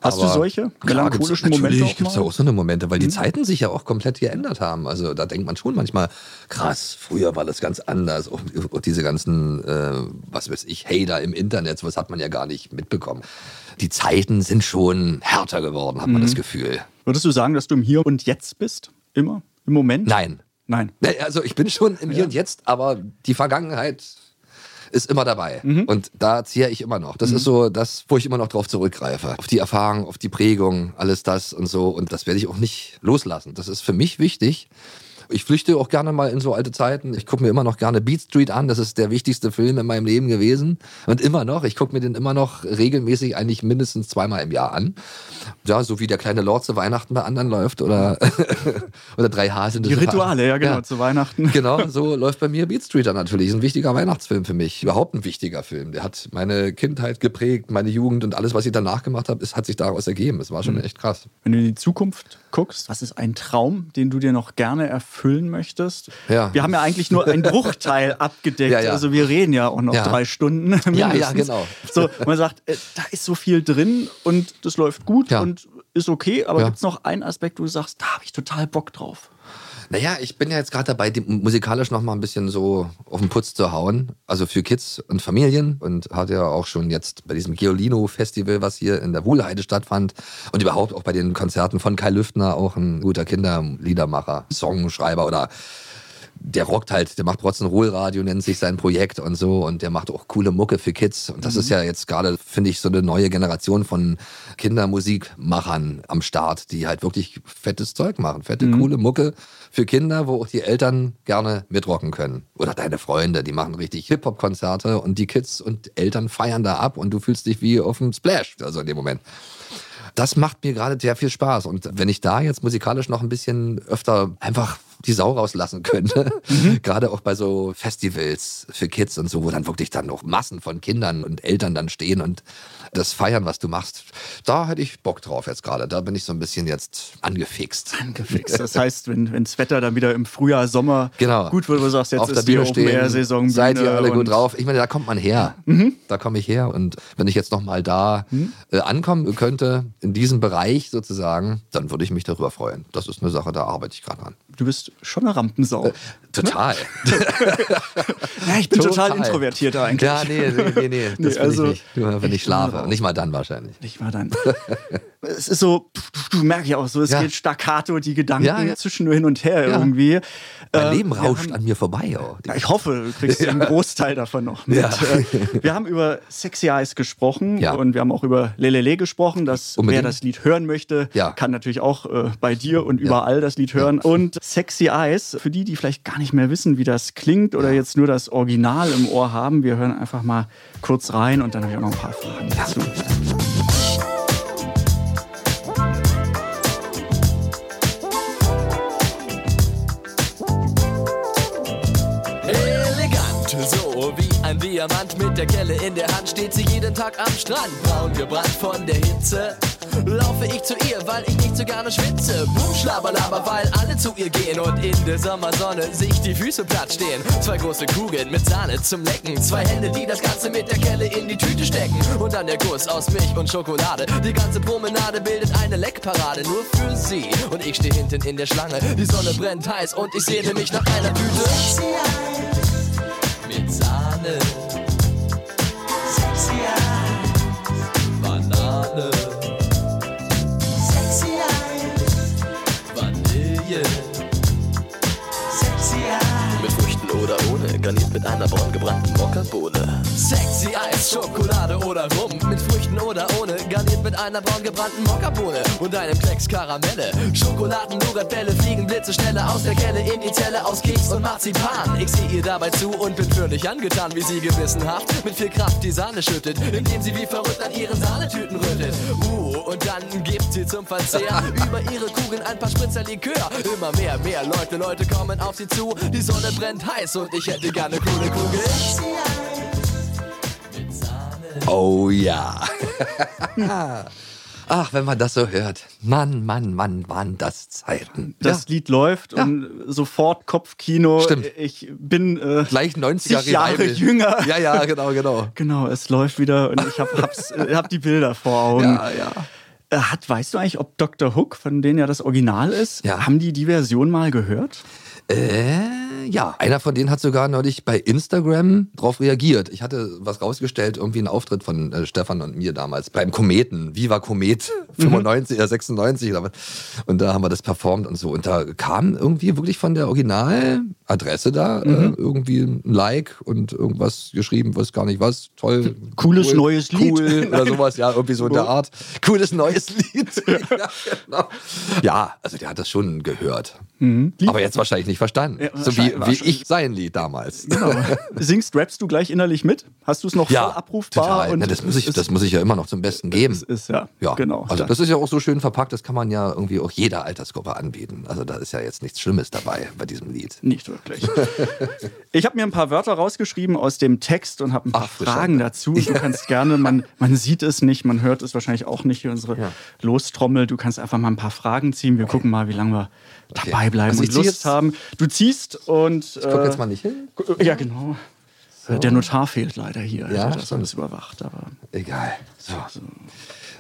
Hast Aber du solche melancholischen klar, Momente? Natürlich gibt es auch so eine Momente, weil mhm. die Zeiten sich ja auch komplett geändert haben. Also da denkt man schon manchmal, krass, früher war das ganz anders. Auch, auch diese ganzen, äh, was weiß ich, Hater im Internet, sowas hat man ja gar nicht mitbekommen. Die Zeiten sind schon härter geworden, hat man das mhm. Gefühl. Würdest du sagen, dass du im Hier und Jetzt bist? Immer? Im Moment? Nein. Nein. Also ich bin schon im Hier ja. und Jetzt, aber die Vergangenheit ist immer dabei. Mhm. Und da ziehe ich immer noch. Das mhm. ist so das, wo ich immer noch drauf zurückgreife. Auf die Erfahrung, auf die Prägung, alles das und so. Und das werde ich auch nicht loslassen. Das ist für mich wichtig. Ich flüchte auch gerne mal in so alte Zeiten. Ich gucke mir immer noch gerne Beat Street an. Das ist der wichtigste Film in meinem Leben gewesen. Und immer noch. Ich gucke mir den immer noch regelmäßig eigentlich mindestens zweimal im Jahr an. Ja, so wie der kleine Lord zu Weihnachten bei anderen läuft oder, [laughs] oder drei Hasen. Die Rituale, ja genau, ja. zu Weihnachten. [laughs] Genau, so läuft bei mir Beat Street dann natürlich. Ist ein wichtiger Weihnachtsfilm für mich. Überhaupt ein wichtiger Film. Der hat meine Kindheit geprägt, meine Jugend und alles, was ich danach gemacht habe, hat sich daraus ergeben. Es war schon mhm. echt krass. Wenn du in die Zukunft guckst, was ist ein Traum, den du dir noch gerne erfüllen möchtest? Ja. Wir haben ja eigentlich nur einen Bruchteil [laughs] abgedeckt. Ja, ja. Also wir reden ja auch noch ja. drei Stunden. Mindestens. Ja, ja, genau. So, man sagt, äh, da ist so viel drin und das läuft gut und ist okay, aber gibt es noch einen Aspekt, wo du sagst, da habe ich total Bock drauf? Naja, ich bin ja jetzt gerade dabei, musikalisch noch mal ein bisschen so auf den Putz zu hauen. Also für Kids und Familien. Und hatte ja auch schon jetzt bei diesem Geolino-Festival, was hier in der Wuhlheide stattfand. Und überhaupt auch bei den Konzerten von Kai Lüftner, auch ein guter Kinderliedermacher, Songschreiber oder der rockt halt, der macht Rock'n'Roll Radio, nennt sich sein Projekt und so und der macht auch coole Mucke für Kids und das mhm. ist ja jetzt gerade, finde ich, so eine neue Generation von Kindermusikmachern am Start, die halt wirklich fettes Zeug machen, fette, mhm. coole Mucke für Kinder, wo auch die Eltern gerne mitrocken können. Oder deine Freunde, die machen richtig Hip-Hop-Konzerte und die Kids und Eltern feiern da ab und du fühlst dich wie auf dem Splash, also in dem Moment das macht mir gerade sehr viel Spaß. Und wenn ich da jetzt musikalisch noch ein bisschen öfter einfach die Sau rauslassen könnte. [laughs] Mhm. Gerade auch bei so Festivals für Kids und so, wo dann wirklich dann noch Massen von Kindern und Eltern dann stehen und das feiern, was du machst. Da hätte ich Bock drauf jetzt gerade. Da bin ich so ein bisschen jetzt angefixt. Angefixt. Das [laughs] heißt, wenn, wenn das Wetter dann wieder im Frühjahr, Sommer genau. gut wird, wo du sagst, jetzt Auf ist der Bühne die Open-Air-Saison. Seid ihr alle gut drauf? Ich meine, da kommt man her. Mhm. Da komme ich her. Und wenn ich jetzt nochmal da mhm. äh, ankommen könnte, in diesem Bereich sozusagen, dann würde ich mich darüber freuen. Das ist eine Sache, da arbeite ich gerade dran du bist schon eine Rampensau. Äh, total. [laughs] ja, ich bin total, total introvertierter eigentlich. Ja, nee, nee, nee, nee. Das nee, also, ich nicht. Nur wenn ich schlafe. Nicht mal dann wahrscheinlich. Nicht mal dann. [laughs] es ist so, du, du merkst ja auch so, es ja. geht staccato, die Gedanken ja, ja. zwischen nur hin und her irgendwie. Mein Leben rauscht haben, an mir vorbei. Oh. Ich hoffe, du kriegst ja. einen Großteil davon noch mit. Äh, wir haben über Sexy Eyes gesprochen und wir haben auch über Lelele gesprochen. Dass, wer das Lied hören möchte, kann natürlich auch äh, bei dir und überall das Lied hören. Und Sexy Eyes, für die, die vielleicht gar nicht mehr wissen, wie das klingt oder jetzt nur das Original im Ohr haben, wir hören einfach mal kurz rein und dann habe ich auch noch ein paar Fragen dazu. Diamant mit der Kelle in der Hand steht sie jeden Tag am Strand. Braun gebrannt von der Hitze. Laufe ich zu ihr, weil ich nicht so gerne schwitze. Boom, schlabberlaber, weil alle zu ihr gehen und in der Sommersonne sich die Füße platt stehen. Zwei große Kugeln mit Sahne zum Lecken. Zwei Hände, die das Ganze mit der Kelle in die Tüte stecken. Und dann der Guss aus Milch und Schokolade. Die ganze Promenade bildet eine Leckparade nur für sie. Und ich stehe hinten in der Schlange. Die Sonne brennt heiß und ich sehne mich nach einer Tüte Sexy Eyes. Banane. Garniert mit einer braun gebrannten Mokkabohne. Sexy Eis, Schokolade oder Rum. Mit Früchten oder ohne, garniert mit einer braun gebrannten Mokkabohne und einem Klecks Karamelle. Schokoladen, Nougatbälle fliegen blitzeschnelle aus der Kelle in die Zelle aus Keks und Marzipan. Ich sehe ihr dabei zu und bin völlig angetan, wie sie gewissenhaft mit viel Kraft die Sahne schüttet, indem sie wie verrückt an ihren Sahnetüten rüttelt. Uh, und dann gibt sie zum Verzehr über ihre Kugeln ein paar Spritzer Likör. Immer mehr, mehr Leute, Leute kommen auf sie zu. Die Sonne brennt heiß und ich hätte gerne coole Kugel. Oh ja. [laughs] Ach, wenn man das so hört. Mann, Mann, Mann, waren das Zeiten. Das ja. Lied läuft ja. und sofort Kopfkino. Stimmt. Ich bin äh, gleich 90er Jahre jünger. Ja, ja, genau, genau. [laughs] genau, es läuft wieder und ich habe [laughs] hab die Bilder vor Augen. Ja, ja. Äh, hat, weißt du eigentlich, ob Dr. Hook, von denen ja das Original ist, ja. haben die die Version mal gehört? Äh, ja. Einer von denen hat sogar neulich bei Instagram drauf reagiert. Ich hatte was rausgestellt, irgendwie einen Auftritt von äh, Stefan und mir damals beim Kometen. Viva Komet 95 mhm. oder 96 oder was. Und da haben wir das performt und so. Und da kam irgendwie wirklich von der Originaladresse da äh, mhm. äh, irgendwie ein Like und irgendwas geschrieben, weiß gar nicht was. Toll. Cooles cool, neues Lied. Cool [laughs] oder sowas, ja, irgendwie so in der Art. Cooles neues Lied. [laughs] [laughs] ja, genau. ja, also der hat das schon gehört. Mhm. Aber jetzt wahrscheinlich nicht verstanden. Ja, so wie, wie ich sein Lied damals. Genau. [laughs] Singst, rappst du gleich innerlich mit? Hast du es noch ja, voll abrufbar? Total. Und ja, das, muss ich, das muss ich ja immer noch zum Besten geben. Das ist ja, ja. genau. Also das ist ja auch so schön verpackt, das kann man ja irgendwie auch jeder Altersgruppe anbieten. Also da ist ja jetzt nichts Schlimmes dabei bei diesem Lied. Nicht wirklich. ich habe mir ein paar Wörter rausgeschrieben aus dem Text und habe ein paar Ach, Fragen dazu. [laughs] Du kannst gerne, man, man sieht es nicht, man hört es wahrscheinlich auch nicht, hier unsere Lostrommel. Du kannst einfach mal ein paar Fragen ziehen. Wir okay. gucken mal, wie lange wir okay. dabei bleiben also und Lust jetzt, haben. Du ziehst und. Ich gucke jetzt mal nicht hin. Ja, genau. So. Der Notar fehlt leider hier. Ja, also, das alles überwacht, aber. Egal. So. so.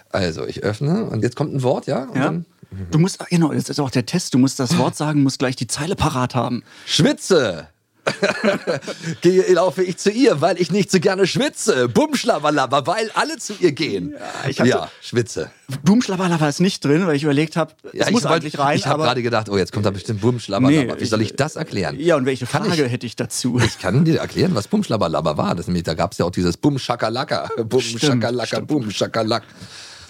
Also, ich öffne und jetzt kommt ein Wort, ja? Und ja. Dann, du musst, genau, jetzt ist auch der Test. Du musst das Wort sagen, musst gleich die Zeile parat haben. Schwitze! [laughs] Gehe, laufe ich zu ihr, weil ich nicht so gerne schwitze. Bumschlabalaba, weil alle zu ihr gehen. Ja, ich hatte, ja schwitze. Bumschlabalaba ist nicht drin, weil ich überlegt habe, es ja, muss eigentlich rein. Ich habe gerade gedacht, oh, jetzt kommt da bestimmt Bumschlabalaba. Nee, Wie soll ich das erklären? Ja, und welche Frage ich, hätte ich dazu? [laughs] Ich kann dir erklären, was Bumschlabalaba war. Das, da gab es ja auch dieses Bumschakalaka. Bumschakalaka, Bumschakalak.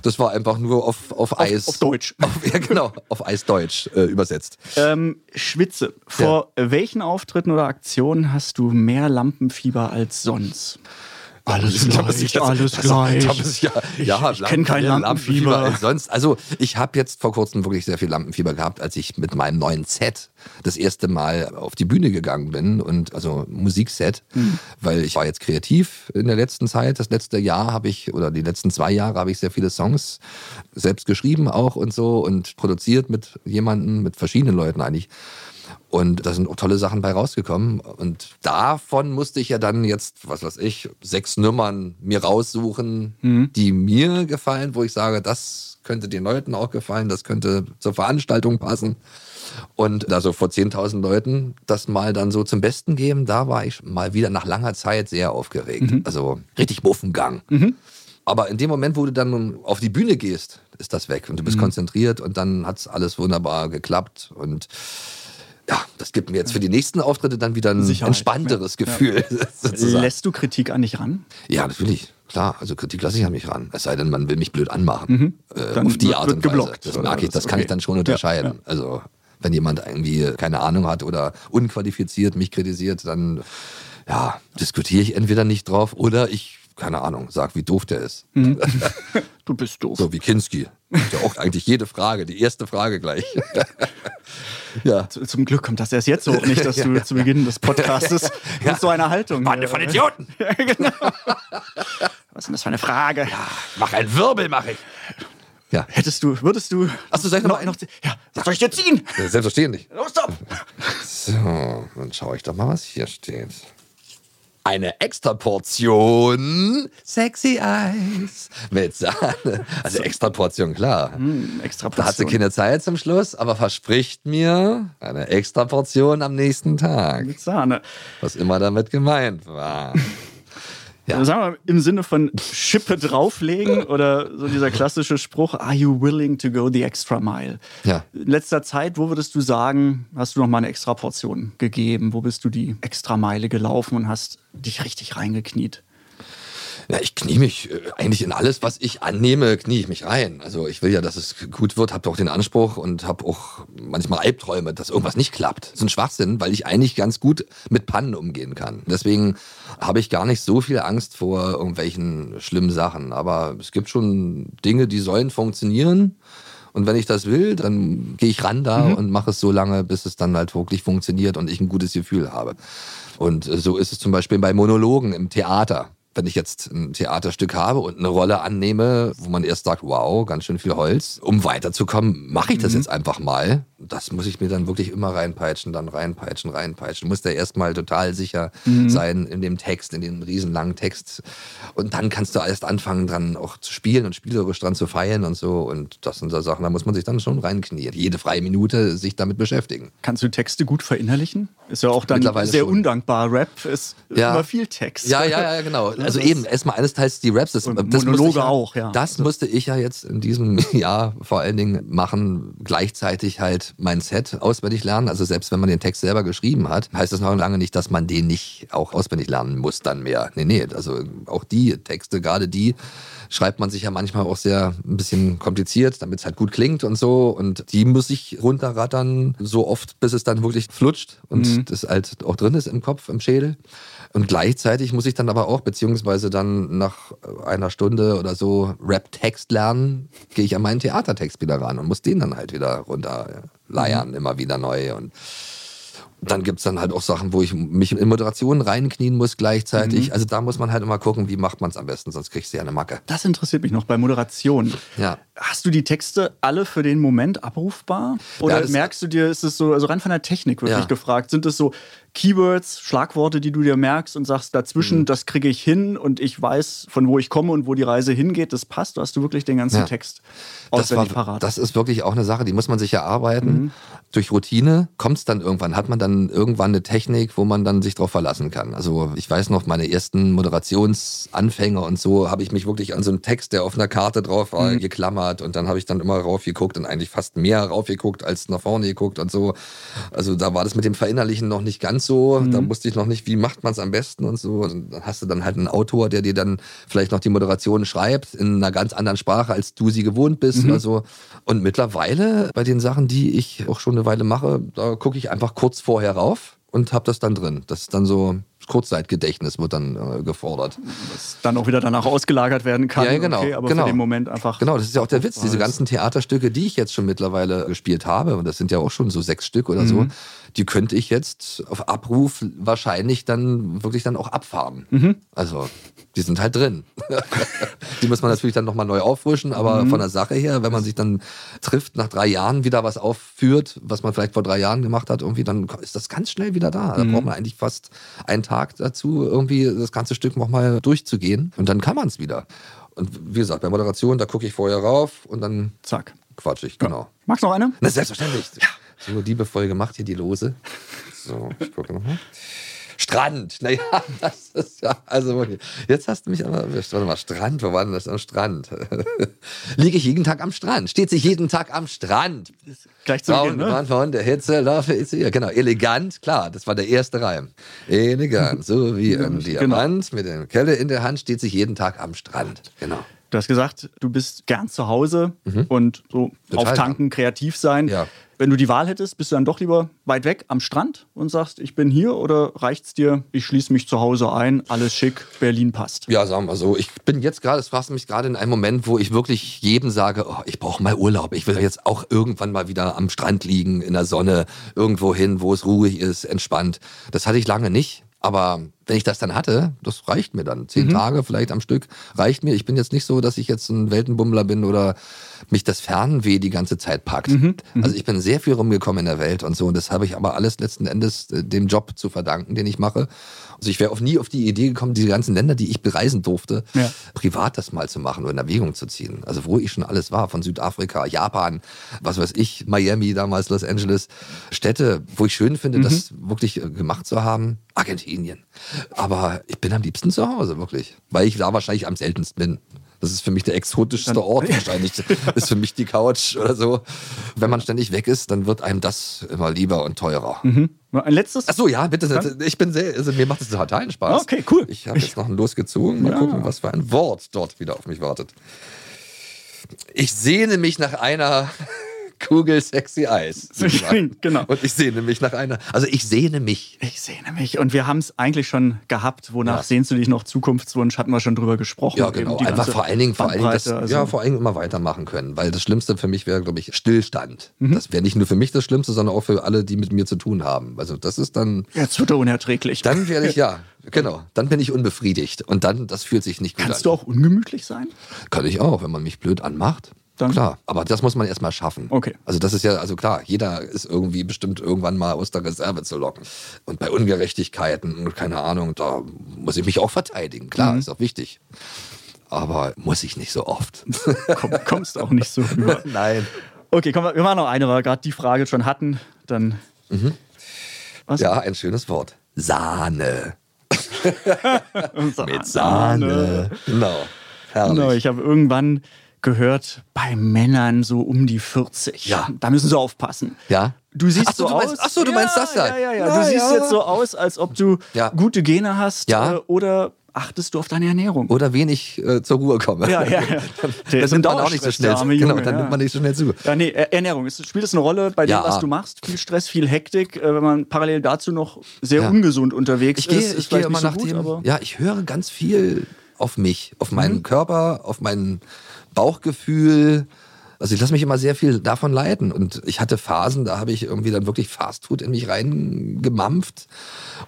Das war einfach nur auf, auf Eis. Auf, Deutsch. [laughs] Auf, ja, genau, auf Eisdeutsch äh, übersetzt. Ähm, Schwitze. Vor ja. welchen Auftritten oder Aktionen hast du mehr Lampenfieber als sonst? Alles gleich, jetzt, alles gleich. Das, ja, ich ja, ich kenne kein Lampenfieber. Lampenfieber sonst. Also ich habe jetzt vor kurzem wirklich sehr viel Lampenfieber gehabt, als ich mit meinem neuen Set das erste Mal auf die Bühne gegangen bin und also Musikset, mhm. weil ich war jetzt kreativ in der letzten Zeit. Das letzte Jahr habe ich oder die letzten zwei Jahre habe ich sehr viele Songs selbst geschrieben auch und so und produziert mit jemanden, mit verschiedenen Leuten eigentlich. Und da sind auch tolle Sachen bei rausgekommen. Und davon musste ich ja dann jetzt, was weiß ich, sechs Nummern mir raussuchen, mhm. die mir gefallen, wo ich sage, das könnte den Leuten auch gefallen, das könnte zur Veranstaltung passen. Und da so vor 10.000 Leuten das mal dann so zum Besten geben, da war ich mal wieder nach langer Zeit sehr aufgeregt. Mhm. Also richtig Muffengang. Mhm. Aber in dem Moment, wo du dann auf die Bühne gehst, ist das weg und du bist mhm. konzentriert und dann hat es alles wunderbar geklappt und ja, das gibt mir jetzt für die nächsten Auftritte dann wieder ein Sicherheit. entspannteres ja. Gefühl. Ja. [laughs] Lässt du Kritik an dich ran? Ja, natürlich. Klar, also Kritik lasse ich an mich ran. Es sei denn, man will mich blöd anmachen. Mhm. Äh, auf die Art und Weise. Geblockt, das merke ich, das okay. kann ich dann schon unterscheiden. Also wenn jemand irgendwie keine Ahnung hat oder unqualifiziert mich kritisiert, dann ja, diskutiere ich entweder nicht drauf oder ich keine Ahnung, sag, wie doof der ist. Mhm. [laughs] Du bist doof. So wie Kinski. Ja auch eigentlich jede Frage, die erste Frage gleich. [laughs] ja. Zum Glück kommt das erst jetzt hoch, nicht, dass [laughs] du ja. zu Beginn des Podcastes [laughs] ja. mit so einer Haltung. Bande von Idioten! [laughs] ja, genau. Was ist denn das für eine Frage? Ja, mach einen Wirbel, mach ich. Ja. Hättest du, würdest du. Achso, soll ich noch, noch, Ja, was soll ich dir ziehen? Selbstverständlich. Los, stopp! So, dann schaue ich doch mal, was hier steht eine extra Portion Sexy Eis mit Sahne. Also extra Portion, klar. Mm, extra Portion. Da hat sie keine Zeit zum Schluss, aber verspricht mir eine extra Portion am nächsten Tag. Mit Sahne. Was immer damit gemeint war. [laughs] Ja. Sagen wir mal, im Sinne von Schippe drauflegen [laughs] oder so dieser klassische Spruch, are you willing to go the extra mile? Ja. In letzter Zeit, wo würdest du sagen, hast du noch mal eine extra Portion gegeben? Wo bist du die extra Meile gelaufen und hast dich richtig reingekniet? Ja, ich knie mich äh, eigentlich in alles, was ich annehme, knie ich mich rein. Also ich will ja, dass es gut wird, habe doch den Anspruch und habe auch manchmal Albträume, dass irgendwas nicht klappt. Das ist ein Schwachsinn, weil ich eigentlich ganz gut mit Pannen umgehen kann. Deswegen habe ich gar nicht so viel Angst vor irgendwelchen schlimmen Sachen. Aber es gibt schon Dinge, die sollen funktionieren. Und wenn ich das will, dann gehe ich ran da mhm. und mache es so lange, bis es dann halt wirklich funktioniert und ich ein gutes Gefühl habe. Und äh, so ist es zum Beispiel bei Monologen im Theater wenn ich jetzt ein Theaterstück habe und eine Rolle annehme, wo man erst sagt, wow, ganz schön viel Holz, um weiterzukommen, mache ich das mhm. jetzt einfach mal. Das muss ich mir dann wirklich immer reinpeitschen, dann reinpeitschen, reinpeitschen. Muss da erstmal total sicher mhm. sein in dem Text, in dem riesenlangen Text. Und dann kannst du erst anfangen, dran auch zu spielen und spielerisch dran zu feiern und so. Und das sind so Sachen, da muss man sich dann schon reinknien. Jede freie Minute sich damit beschäftigen. Kannst du Texte gut verinnerlichen? Ist ja auch dann sehr schon. undankbar. Rap ist ja. immer viel Text. Ja, ja, ja, genau. [laughs] Also eben, erstmal eines Teils die Raps. Das, und das Monologe ja, auch, ja. Das musste ich ja jetzt in diesem [laughs] Jahr vor allen Dingen machen, gleichzeitig halt mein Set auswendig lernen. Also selbst wenn man den Text selber geschrieben hat, heißt das noch lange nicht, dass man den nicht auch auswendig lernen muss dann mehr. Nee, nee, also auch die Texte, gerade die, schreibt man sich ja manchmal auch sehr ein bisschen kompliziert, damit es halt gut klingt und so. Und die muss ich runterrattern, so oft, bis es dann wirklich flutscht und mhm. das halt auch drin ist im Kopf, im Schädel. Und gleichzeitig muss ich dann aber auch, beziehungsweise dann nach einer Stunde oder so Rap-Text lernen, gehe ich an meinen Theatertext wieder ran und muss den dann halt wieder runterleiern, mhm. immer wieder neu. Und dann gibt es dann halt auch Sachen, wo ich mich in Moderationen reinknien muss gleichzeitig. Mhm. Also da muss man halt immer gucken, wie macht man es am besten, sonst kriegst du ja eine Macke. Das interessiert mich noch bei Moderation. Ja. Hast du die Texte alle für den Moment abrufbar? Oder ja, merkst du dir, ist es so, also rein von der Technik wirklich ja. gefragt, sind es so Keywords, Schlagworte, die du dir merkst und sagst, dazwischen, mhm. das kriege ich hin und ich weiß, von wo ich komme und wo die Reise hingeht, das passt. Da hast du wirklich den ganzen ja. Text auswendig das war, parat. Das ist wirklich auch eine Sache, die muss man sich erarbeiten. Mhm. Durch Routine kommt es dann irgendwann, hat man dann irgendwann eine Technik, wo man dann sich drauf verlassen kann. Also ich weiß noch, meine ersten Moderationsanfänge und so habe ich mich wirklich an so einen Text, der auf einer Karte drauf war, mhm. geklammert und dann habe ich dann immer raufgeguckt und eigentlich fast mehr raufgeguckt als nach vorne geguckt und so. Also da war das mit dem Verinnerlichen noch nicht ganz so. Mhm. Da wusste ich noch nicht, wie macht man es am besten und so. Und dann hast du dann halt einen Autor, der dir dann vielleicht noch die Moderation schreibt in einer ganz anderen Sprache, als du sie gewohnt bist mhm. oder so. Und mittlerweile bei den Sachen, die ich auch schon eine Weile mache, da gucke ich einfach kurz vorher rauf und habe das dann drin. Das ist dann so Kurzzeitgedächtnis wird dann äh, gefordert. Das dann auch wieder danach ausgelagert werden kann. Ja, genau. Okay, aber genau. für den Moment einfach. Genau, das ist ja auch der Witz. Diese ganzen Theaterstücke, die ich jetzt schon mittlerweile gespielt habe, und das sind ja auch schon so sechs Stück oder mhm. so, die könnte ich jetzt auf Abruf wahrscheinlich dann wirklich dann auch abfahren. Mhm. Also die sind halt drin. [laughs] die muss man natürlich dann nochmal neu auffrischen, aber mhm. von der Sache her, wenn man sich dann trifft, nach drei Jahren wieder was aufführt, was man vielleicht vor drei Jahren gemacht hat, irgendwie, dann ist das ganz schnell wieder da. Da mhm. braucht man eigentlich fast einen Tag dazu, irgendwie das ganze Stück nochmal durchzugehen und dann kann man es wieder. Und wie gesagt, bei Moderation, da gucke ich vorher rauf und dann zack. Quatsch ich, genau. Ja. Magst du noch eine? Na, selbstverständlich. Ja. So liebevoll gemacht hier die Lose. So, [laughs] ich gucke nochmal. Strand. Naja, [laughs] das ist ja, also wirklich. Jetzt hast du mich aber erwischt. Warte mal, Strand, wo war denn das am Strand? [laughs] Liege ich jeden Tag am Strand? Steht sich jeden Tag am Strand? Gleich zu Beginn, ne? von der Hitze laufe ich hier. Genau, elegant, klar, das war der erste Reim. Elegant, so wie [laughs] ein genau. Diamant genau. mit der Kelle in der Hand steht sich jeden Tag am Strand. Genau. Du hast gesagt, du bist gern zu Hause mhm. und so Total auftanken, kreativ sein. Ja. Wenn du die Wahl hättest, bist du dann doch lieber weit weg am Strand und sagst, ich bin hier oder reicht's dir, ich schließe mich zu Hause ein, alles schick, Berlin passt? Ja, sagen wir so. Ich bin jetzt gerade, das fragst du mich gerade in einem Moment, wo ich wirklich jedem sage, oh, ich brauche mal Urlaub. Ich will jetzt auch irgendwann mal wieder am Strand liegen, in der Sonne, irgendwo hin, wo es ruhig ist, entspannt. Das hatte ich lange nicht. Aber wenn ich das dann hatte, das reicht mir dann. Zehn mhm. Tage vielleicht am Stück reicht mir. Ich bin jetzt nicht so, dass ich jetzt ein Weltenbummler bin oder mich das Fernweh die ganze Zeit packt. Mhm. mhm. Also ich bin sehr viel rumgekommen in der Welt und so. Und das habe ich aber alles letzten Endes äh, dem Job zu verdanken, den ich mache. Also ich wäre auch nie auf die Idee gekommen, diese ganzen Länder, die ich bereisen durfte, ja. privat das mal zu machen oder in Erwägung zu ziehen. Also wo ich schon alles war, von Südafrika, Japan, was weiß ich, Miami damals, Los Angeles, Städte, wo ich schön finde, mhm. das wirklich äh, gemacht zu haben. Argentinien. Aber ich bin am liebsten zu Hause, wirklich. Weil ich da wahrscheinlich am seltensten bin. Das ist für mich der exotischste Ort [laughs] wahrscheinlich. ist für mich die Couch oder so. Wenn man ständig weg ist, dann wird einem das immer lieber und teurer. Mhm. Ein letztes? Achso, ja, bitte. Ich bin sehr, also mir macht es total Spaß. Okay, cool. Ich habe jetzt noch ein losgezogen. Mal ja. gucken, was für ein Wort dort wieder auf mich wartet. Ich sehne mich nach einer Kugel Sexy Eis. [laughs] genau. Und ich sehne mich nach einer. Also ich sehne mich. Ich sehne mich. Und wir haben es eigentlich schon gehabt. Wonach ja. sehnst du dich noch? Zukunftswunsch hatten wir schon drüber gesprochen. Ja, genau. Einfach vor allen Dingen, vor allen Dingen das, also. ja, vor allen Dingen immer weitermachen können. Weil das Schlimmste für mich wäre, glaube ich, Stillstand. Mhm. Das wäre nicht nur für mich das Schlimmste, sondern auch für alle, die mit mir zu tun haben. Also das ist dann. Jetzt wird er unerträglich. Dann werde ich, ja, [laughs] genau. Dann bin ich unbefriedigt. Und dann, das fühlt sich nicht gut Kannst an. Kannst du auch ungemütlich sein? Kann ich auch, wenn man mich blöd anmacht. Dann? Klar, aber das muss man erstmal schaffen. Okay. Also das ist ja, also klar, jeder ist irgendwie bestimmt irgendwann mal aus der Reserve zu locken. Und bei Ungerechtigkeiten und keine Ahnung, da muss ich mich auch verteidigen. Klar, mhm. ist auch wichtig. Aber muss ich nicht so oft. [laughs] Komm, kommst auch nicht so rüber. [laughs] Nein. Okay, komm, wir machen noch eine, weil wir gerade die Frage schon hatten. Dann. Mhm. Was? Ja, ein schönes Wort. Sahne. [laughs] Sahne. Mit Sahne. Genau. Herrlich. Genau, ich habe irgendwann gehört, bei Männern so um die 40. Ja. Da müssen sie aufpassen. Ja. Du siehst ach so, du meinst, aus. Achso, du ja, meinst das da. Ja, ja, ja. ja du siehst jetzt so aus, als ob du gute Gene hast ja. Äh, oder achtest du auf deine Ernährung. Oder wenig äh, zur Ruhe komme. Ja, ja, ja. [laughs] das nimmt man auch nicht so schnell zu. Genau, dann nimmt man nicht so schnell zu. Ja, nee, Ernährung. Spielt das eine Rolle bei dem, ja. was du machst? Viel Stress, viel Hektik, äh, wenn man parallel dazu noch sehr ja. ungesund unterwegs ich ist. Gehe, ich gehe immer so nach gut, dem, Ja, ich höre ganz viel auf mich, auf meinen mhm. Körper, auf meinen Bauchgefühl. Also ich lasse mich immer sehr viel davon leiten. Und ich hatte Phasen, da habe ich irgendwie dann wirklich Fastfood in mich reingemampft.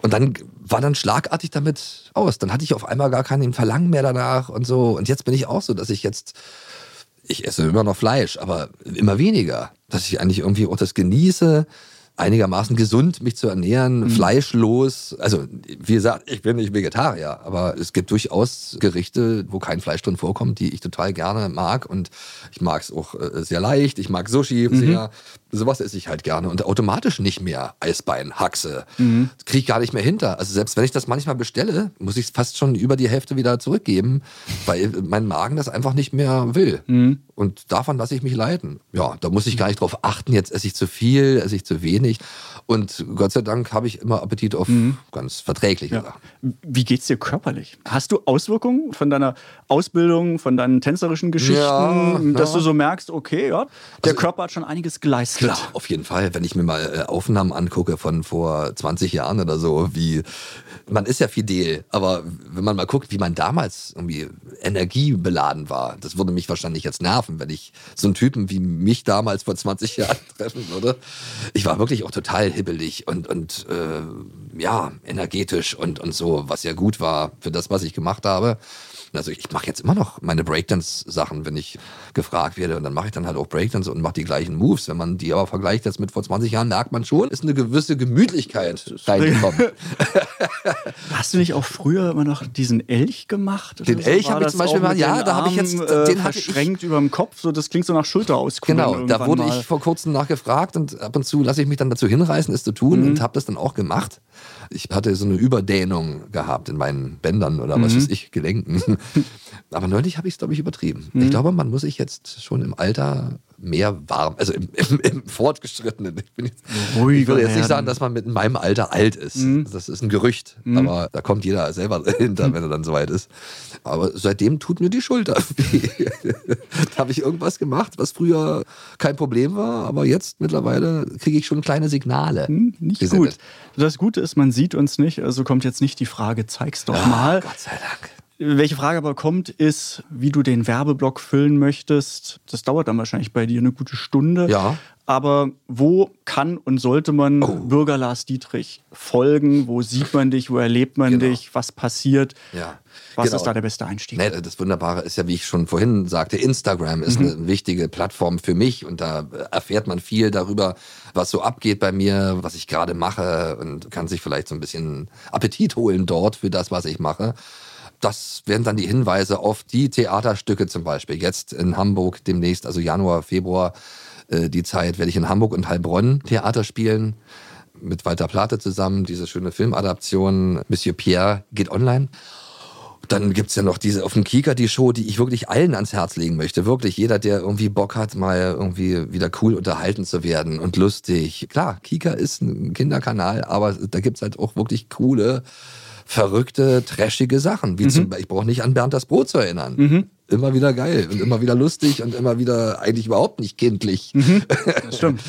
Und dann war dann schlagartig damit aus. Dann hatte ich auf einmal gar keinen Verlangen mehr danach und so. Und jetzt bin ich auch so, dass ich jetzt, ich esse immer noch Fleisch, aber immer weniger. Dass ich eigentlich irgendwie auch das genieße, einigermaßen gesund mich zu ernähren, mhm. fleischlos. Also, wie gesagt, ich bin nicht Vegetarier, aber es gibt durchaus Gerichte, wo kein Fleisch drin vorkommt, die ich total gerne mag. Und ich mag es auch äh, sehr leicht. Ich mag Sushi mhm. sehr sowas esse ich halt gerne und automatisch nicht mehr Eisbein, Haxe. Mhm. Kriege ich gar nicht mehr hinter. Also selbst wenn ich das manchmal bestelle, muss ich es fast schon über die Hälfte wieder zurückgeben, weil mein Magen das einfach nicht mehr will. Mhm. Und davon lasse ich mich leiten. Ja, da muss ich gar nicht drauf achten, jetzt esse ich zu viel, esse ich zu wenig. Und Gott sei Dank habe ich immer Appetit auf mhm. ganz verträgliche ja. Sachen. Wie geht's dir körperlich? Hast du Auswirkungen von deiner Ausbildung, von deinen tänzerischen Geschichten, ja, dass ja. du so merkst, okay, ja, der also, Körper hat schon einiges geleistet? Klar, auf jeden Fall. Wenn ich mir mal äh, Aufnahmen angucke von vor 20 Jahren oder so, wie man ist ja fidel, aber wenn man mal guckt, wie man damals irgendwie energiebeladen war, das würde mich wahrscheinlich jetzt nerven, wenn ich so einen Typen wie mich damals vor 20 [laughs] Jahren treffen würde. Ich war wirklich auch total hibbelig und, und äh, ja, energetisch und, und so, was ja gut war für das, was ich gemacht habe. Also ich mache jetzt immer noch meine Breakdance-Sachen, wenn ich gefragt werde. Und dann mache ich dann halt auch Breakdance und mache die gleichen Moves. Wenn man die aber vergleicht jetzt mit vor 20 Jahren, merkt man schon, ist eine gewisse Gemütlichkeit reingekommen. [laughs] Hast du nicht auch früher immer noch diesen Elch gemacht? Den so? Elch habe ich zum Beispiel mal, ja, da habe ich jetzt äh, den verschränkt über dem Kopf, so das klingt so nach Schulterauskugeln. Genau, da wurde mal. ich vor kurzem nachgefragt und ab und zu lasse ich mich dann dazu hinreißen, es zu tun mhm. und habe das dann auch gemacht. Ich hatte so eine Überdehnung gehabt in meinen Bändern oder was mhm. weiß ich, Gelenken. [laughs] Aber neulich habe ich es, glaube ich, übertrieben. Mhm. Ich glaube, man muss sich jetzt schon im Alter mehr warm, also im, im, im Fortgeschrittenen. Ich, jetzt, ich würde jetzt nicht sagen, dass man mit meinem Alter alt ist. Mhm. Das ist ein Gerücht, mhm. aber da kommt jeder selber [laughs] hinter, wenn er dann soweit ist. Aber seitdem tut mir die Schulter weh. [laughs] da habe ich irgendwas gemacht, was früher kein Problem war, aber jetzt mittlerweile kriege ich schon kleine Signale. Mhm, nicht gesendet. gut. Das Gute ist, man sieht uns nicht, also kommt jetzt nicht die Frage, zeig's doch oh, mal. Gott sei Dank. Welche Frage aber kommt, ist, wie du den Werbeblock füllen möchtest. Das dauert dann wahrscheinlich bei dir eine gute Stunde. Ja. Aber wo kann und sollte man oh. Bürger Lars Dietrich folgen? Wo sieht man dich? Wo erlebt man genau. dich? Was passiert? Ja. Was genau. ist da der beste Einstieg? Nee, das Wunderbare ist ja, wie ich schon vorhin sagte, Instagram ist mhm. eine wichtige Plattform für mich und da erfährt man viel darüber, was so abgeht bei mir, was ich gerade mache und kann sich vielleicht so ein bisschen Appetit holen dort für das, was ich mache das wären dann die Hinweise auf die Theaterstücke zum Beispiel. Jetzt in Hamburg demnächst, also Januar, Februar, äh, die Zeit werde ich in Hamburg und Heilbronn Theater spielen. Mit Walter Plate zusammen, diese schöne Filmadaption Monsieur Pierre geht online. Dann gibt's ja noch diese auf dem Kika die Show, die ich wirklich allen ans Herz legen möchte. Wirklich jeder, der irgendwie Bock hat, mal irgendwie wieder cool unterhalten zu werden und lustig. Klar, Kika ist ein Kinderkanal, aber da gibt's halt auch wirklich coole verrückte, trashige Sachen. Wie mhm. zum, ich brauche nicht an Bernd das Brot zu erinnern. Mhm immer wieder geil und immer wieder lustig und immer wieder eigentlich überhaupt nicht kindlich. Mhm, [laughs] stimmt.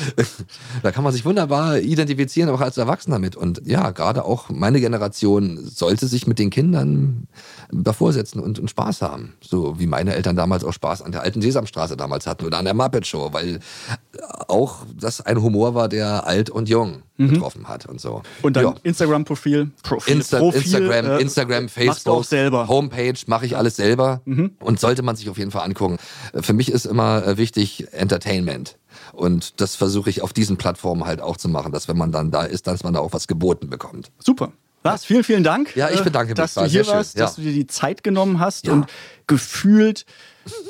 da kann man sich wunderbar identifizieren, auch als Erwachsener mit. Und ja, gerade auch meine Generation sollte sich mit den Kindern davor setzen und, und Spaß haben. So wie meine Eltern damals auch Spaß an der alten Sesamstraße damals hatten oder an der Muppet Show, weil auch das ein Humor war, der alt und jung mhm. getroffen hat und so. Und dein ja. Instagram-Profil? Profil, Insta Profil, Instagram, äh, Instagram, Facebook, Homepage mache ich alles selber mhm. und sollte man sich auf jeden Fall angucken. Für mich ist immer äh, wichtig Entertainment. Und das versuche ich auf diesen Plattformen halt auch zu machen, dass wenn man dann da ist, dass man da auch was geboten bekommt. Super. Lars, vielen, vielen Dank. Ja, ich bedanke mich. Dass du hier warst, ja. dass du dir die Zeit genommen hast ja. und gefühlt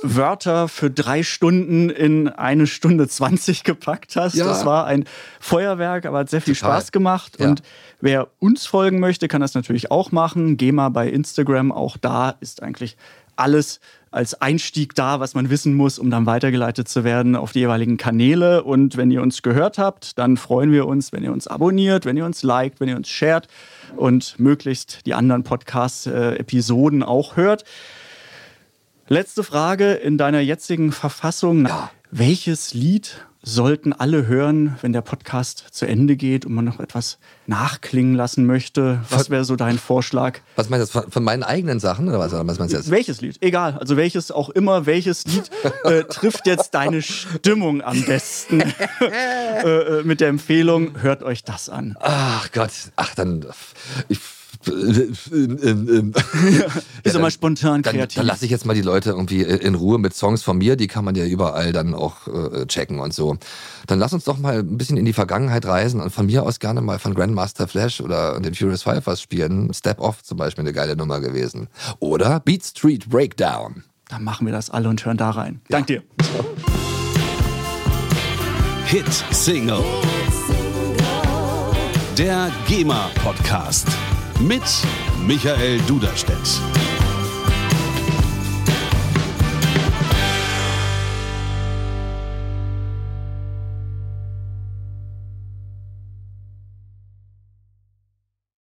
Wörter für drei Stunden in eine Stunde zwanzig gepackt hast. Ja. Das war ein Feuerwerk, aber hat sehr viel Total. Spaß gemacht. Und wer uns folgen möchte, kann das natürlich auch machen. Geh mal bei Instagram. Auch da ist eigentlich alles als Einstieg da, was man wissen muss, um dann weitergeleitet zu werden auf die jeweiligen Kanäle. Und wenn ihr uns gehört habt, dann freuen wir uns, wenn ihr uns abonniert, wenn ihr uns liked, wenn ihr uns shared und möglichst die anderen Podcast-Episoden auch hört. Letzte Frage in deiner jetzigen Verfassung. Ja. Welches Lied sollten alle hören, wenn der Podcast zu Ende geht und man noch etwas nachklingen lassen möchte. Was wäre so dein Vorschlag? Was meinst du, von, von meinen eigenen Sachen oder was, was meinst du jetzt? Welches Lied? Egal, also welches auch immer, welches Lied äh, [laughs] trifft jetzt deine Stimmung am besten? [laughs] äh, äh, mit der Empfehlung, hört euch das an. Ach Gott, ach dann, ich ist immer spontan dann, kreativ. Dann lasse ich jetzt mal die Leute irgendwie in Ruhe mit Songs von mir, die kann man ja überall dann auch äh, checken und so. Dann lass uns doch mal ein bisschen in die Vergangenheit reisen und von mir aus gerne mal von Grandmaster Flash oder den Furious Five was spielen. Step Off zum Beispiel eine geile Nummer gewesen. Oder Beat Street Breakdown. Dann machen wir das alle und hören da rein. Ja. Dank dir. Hit Single. Der GEMA Podcast mit Michael Duderstedt.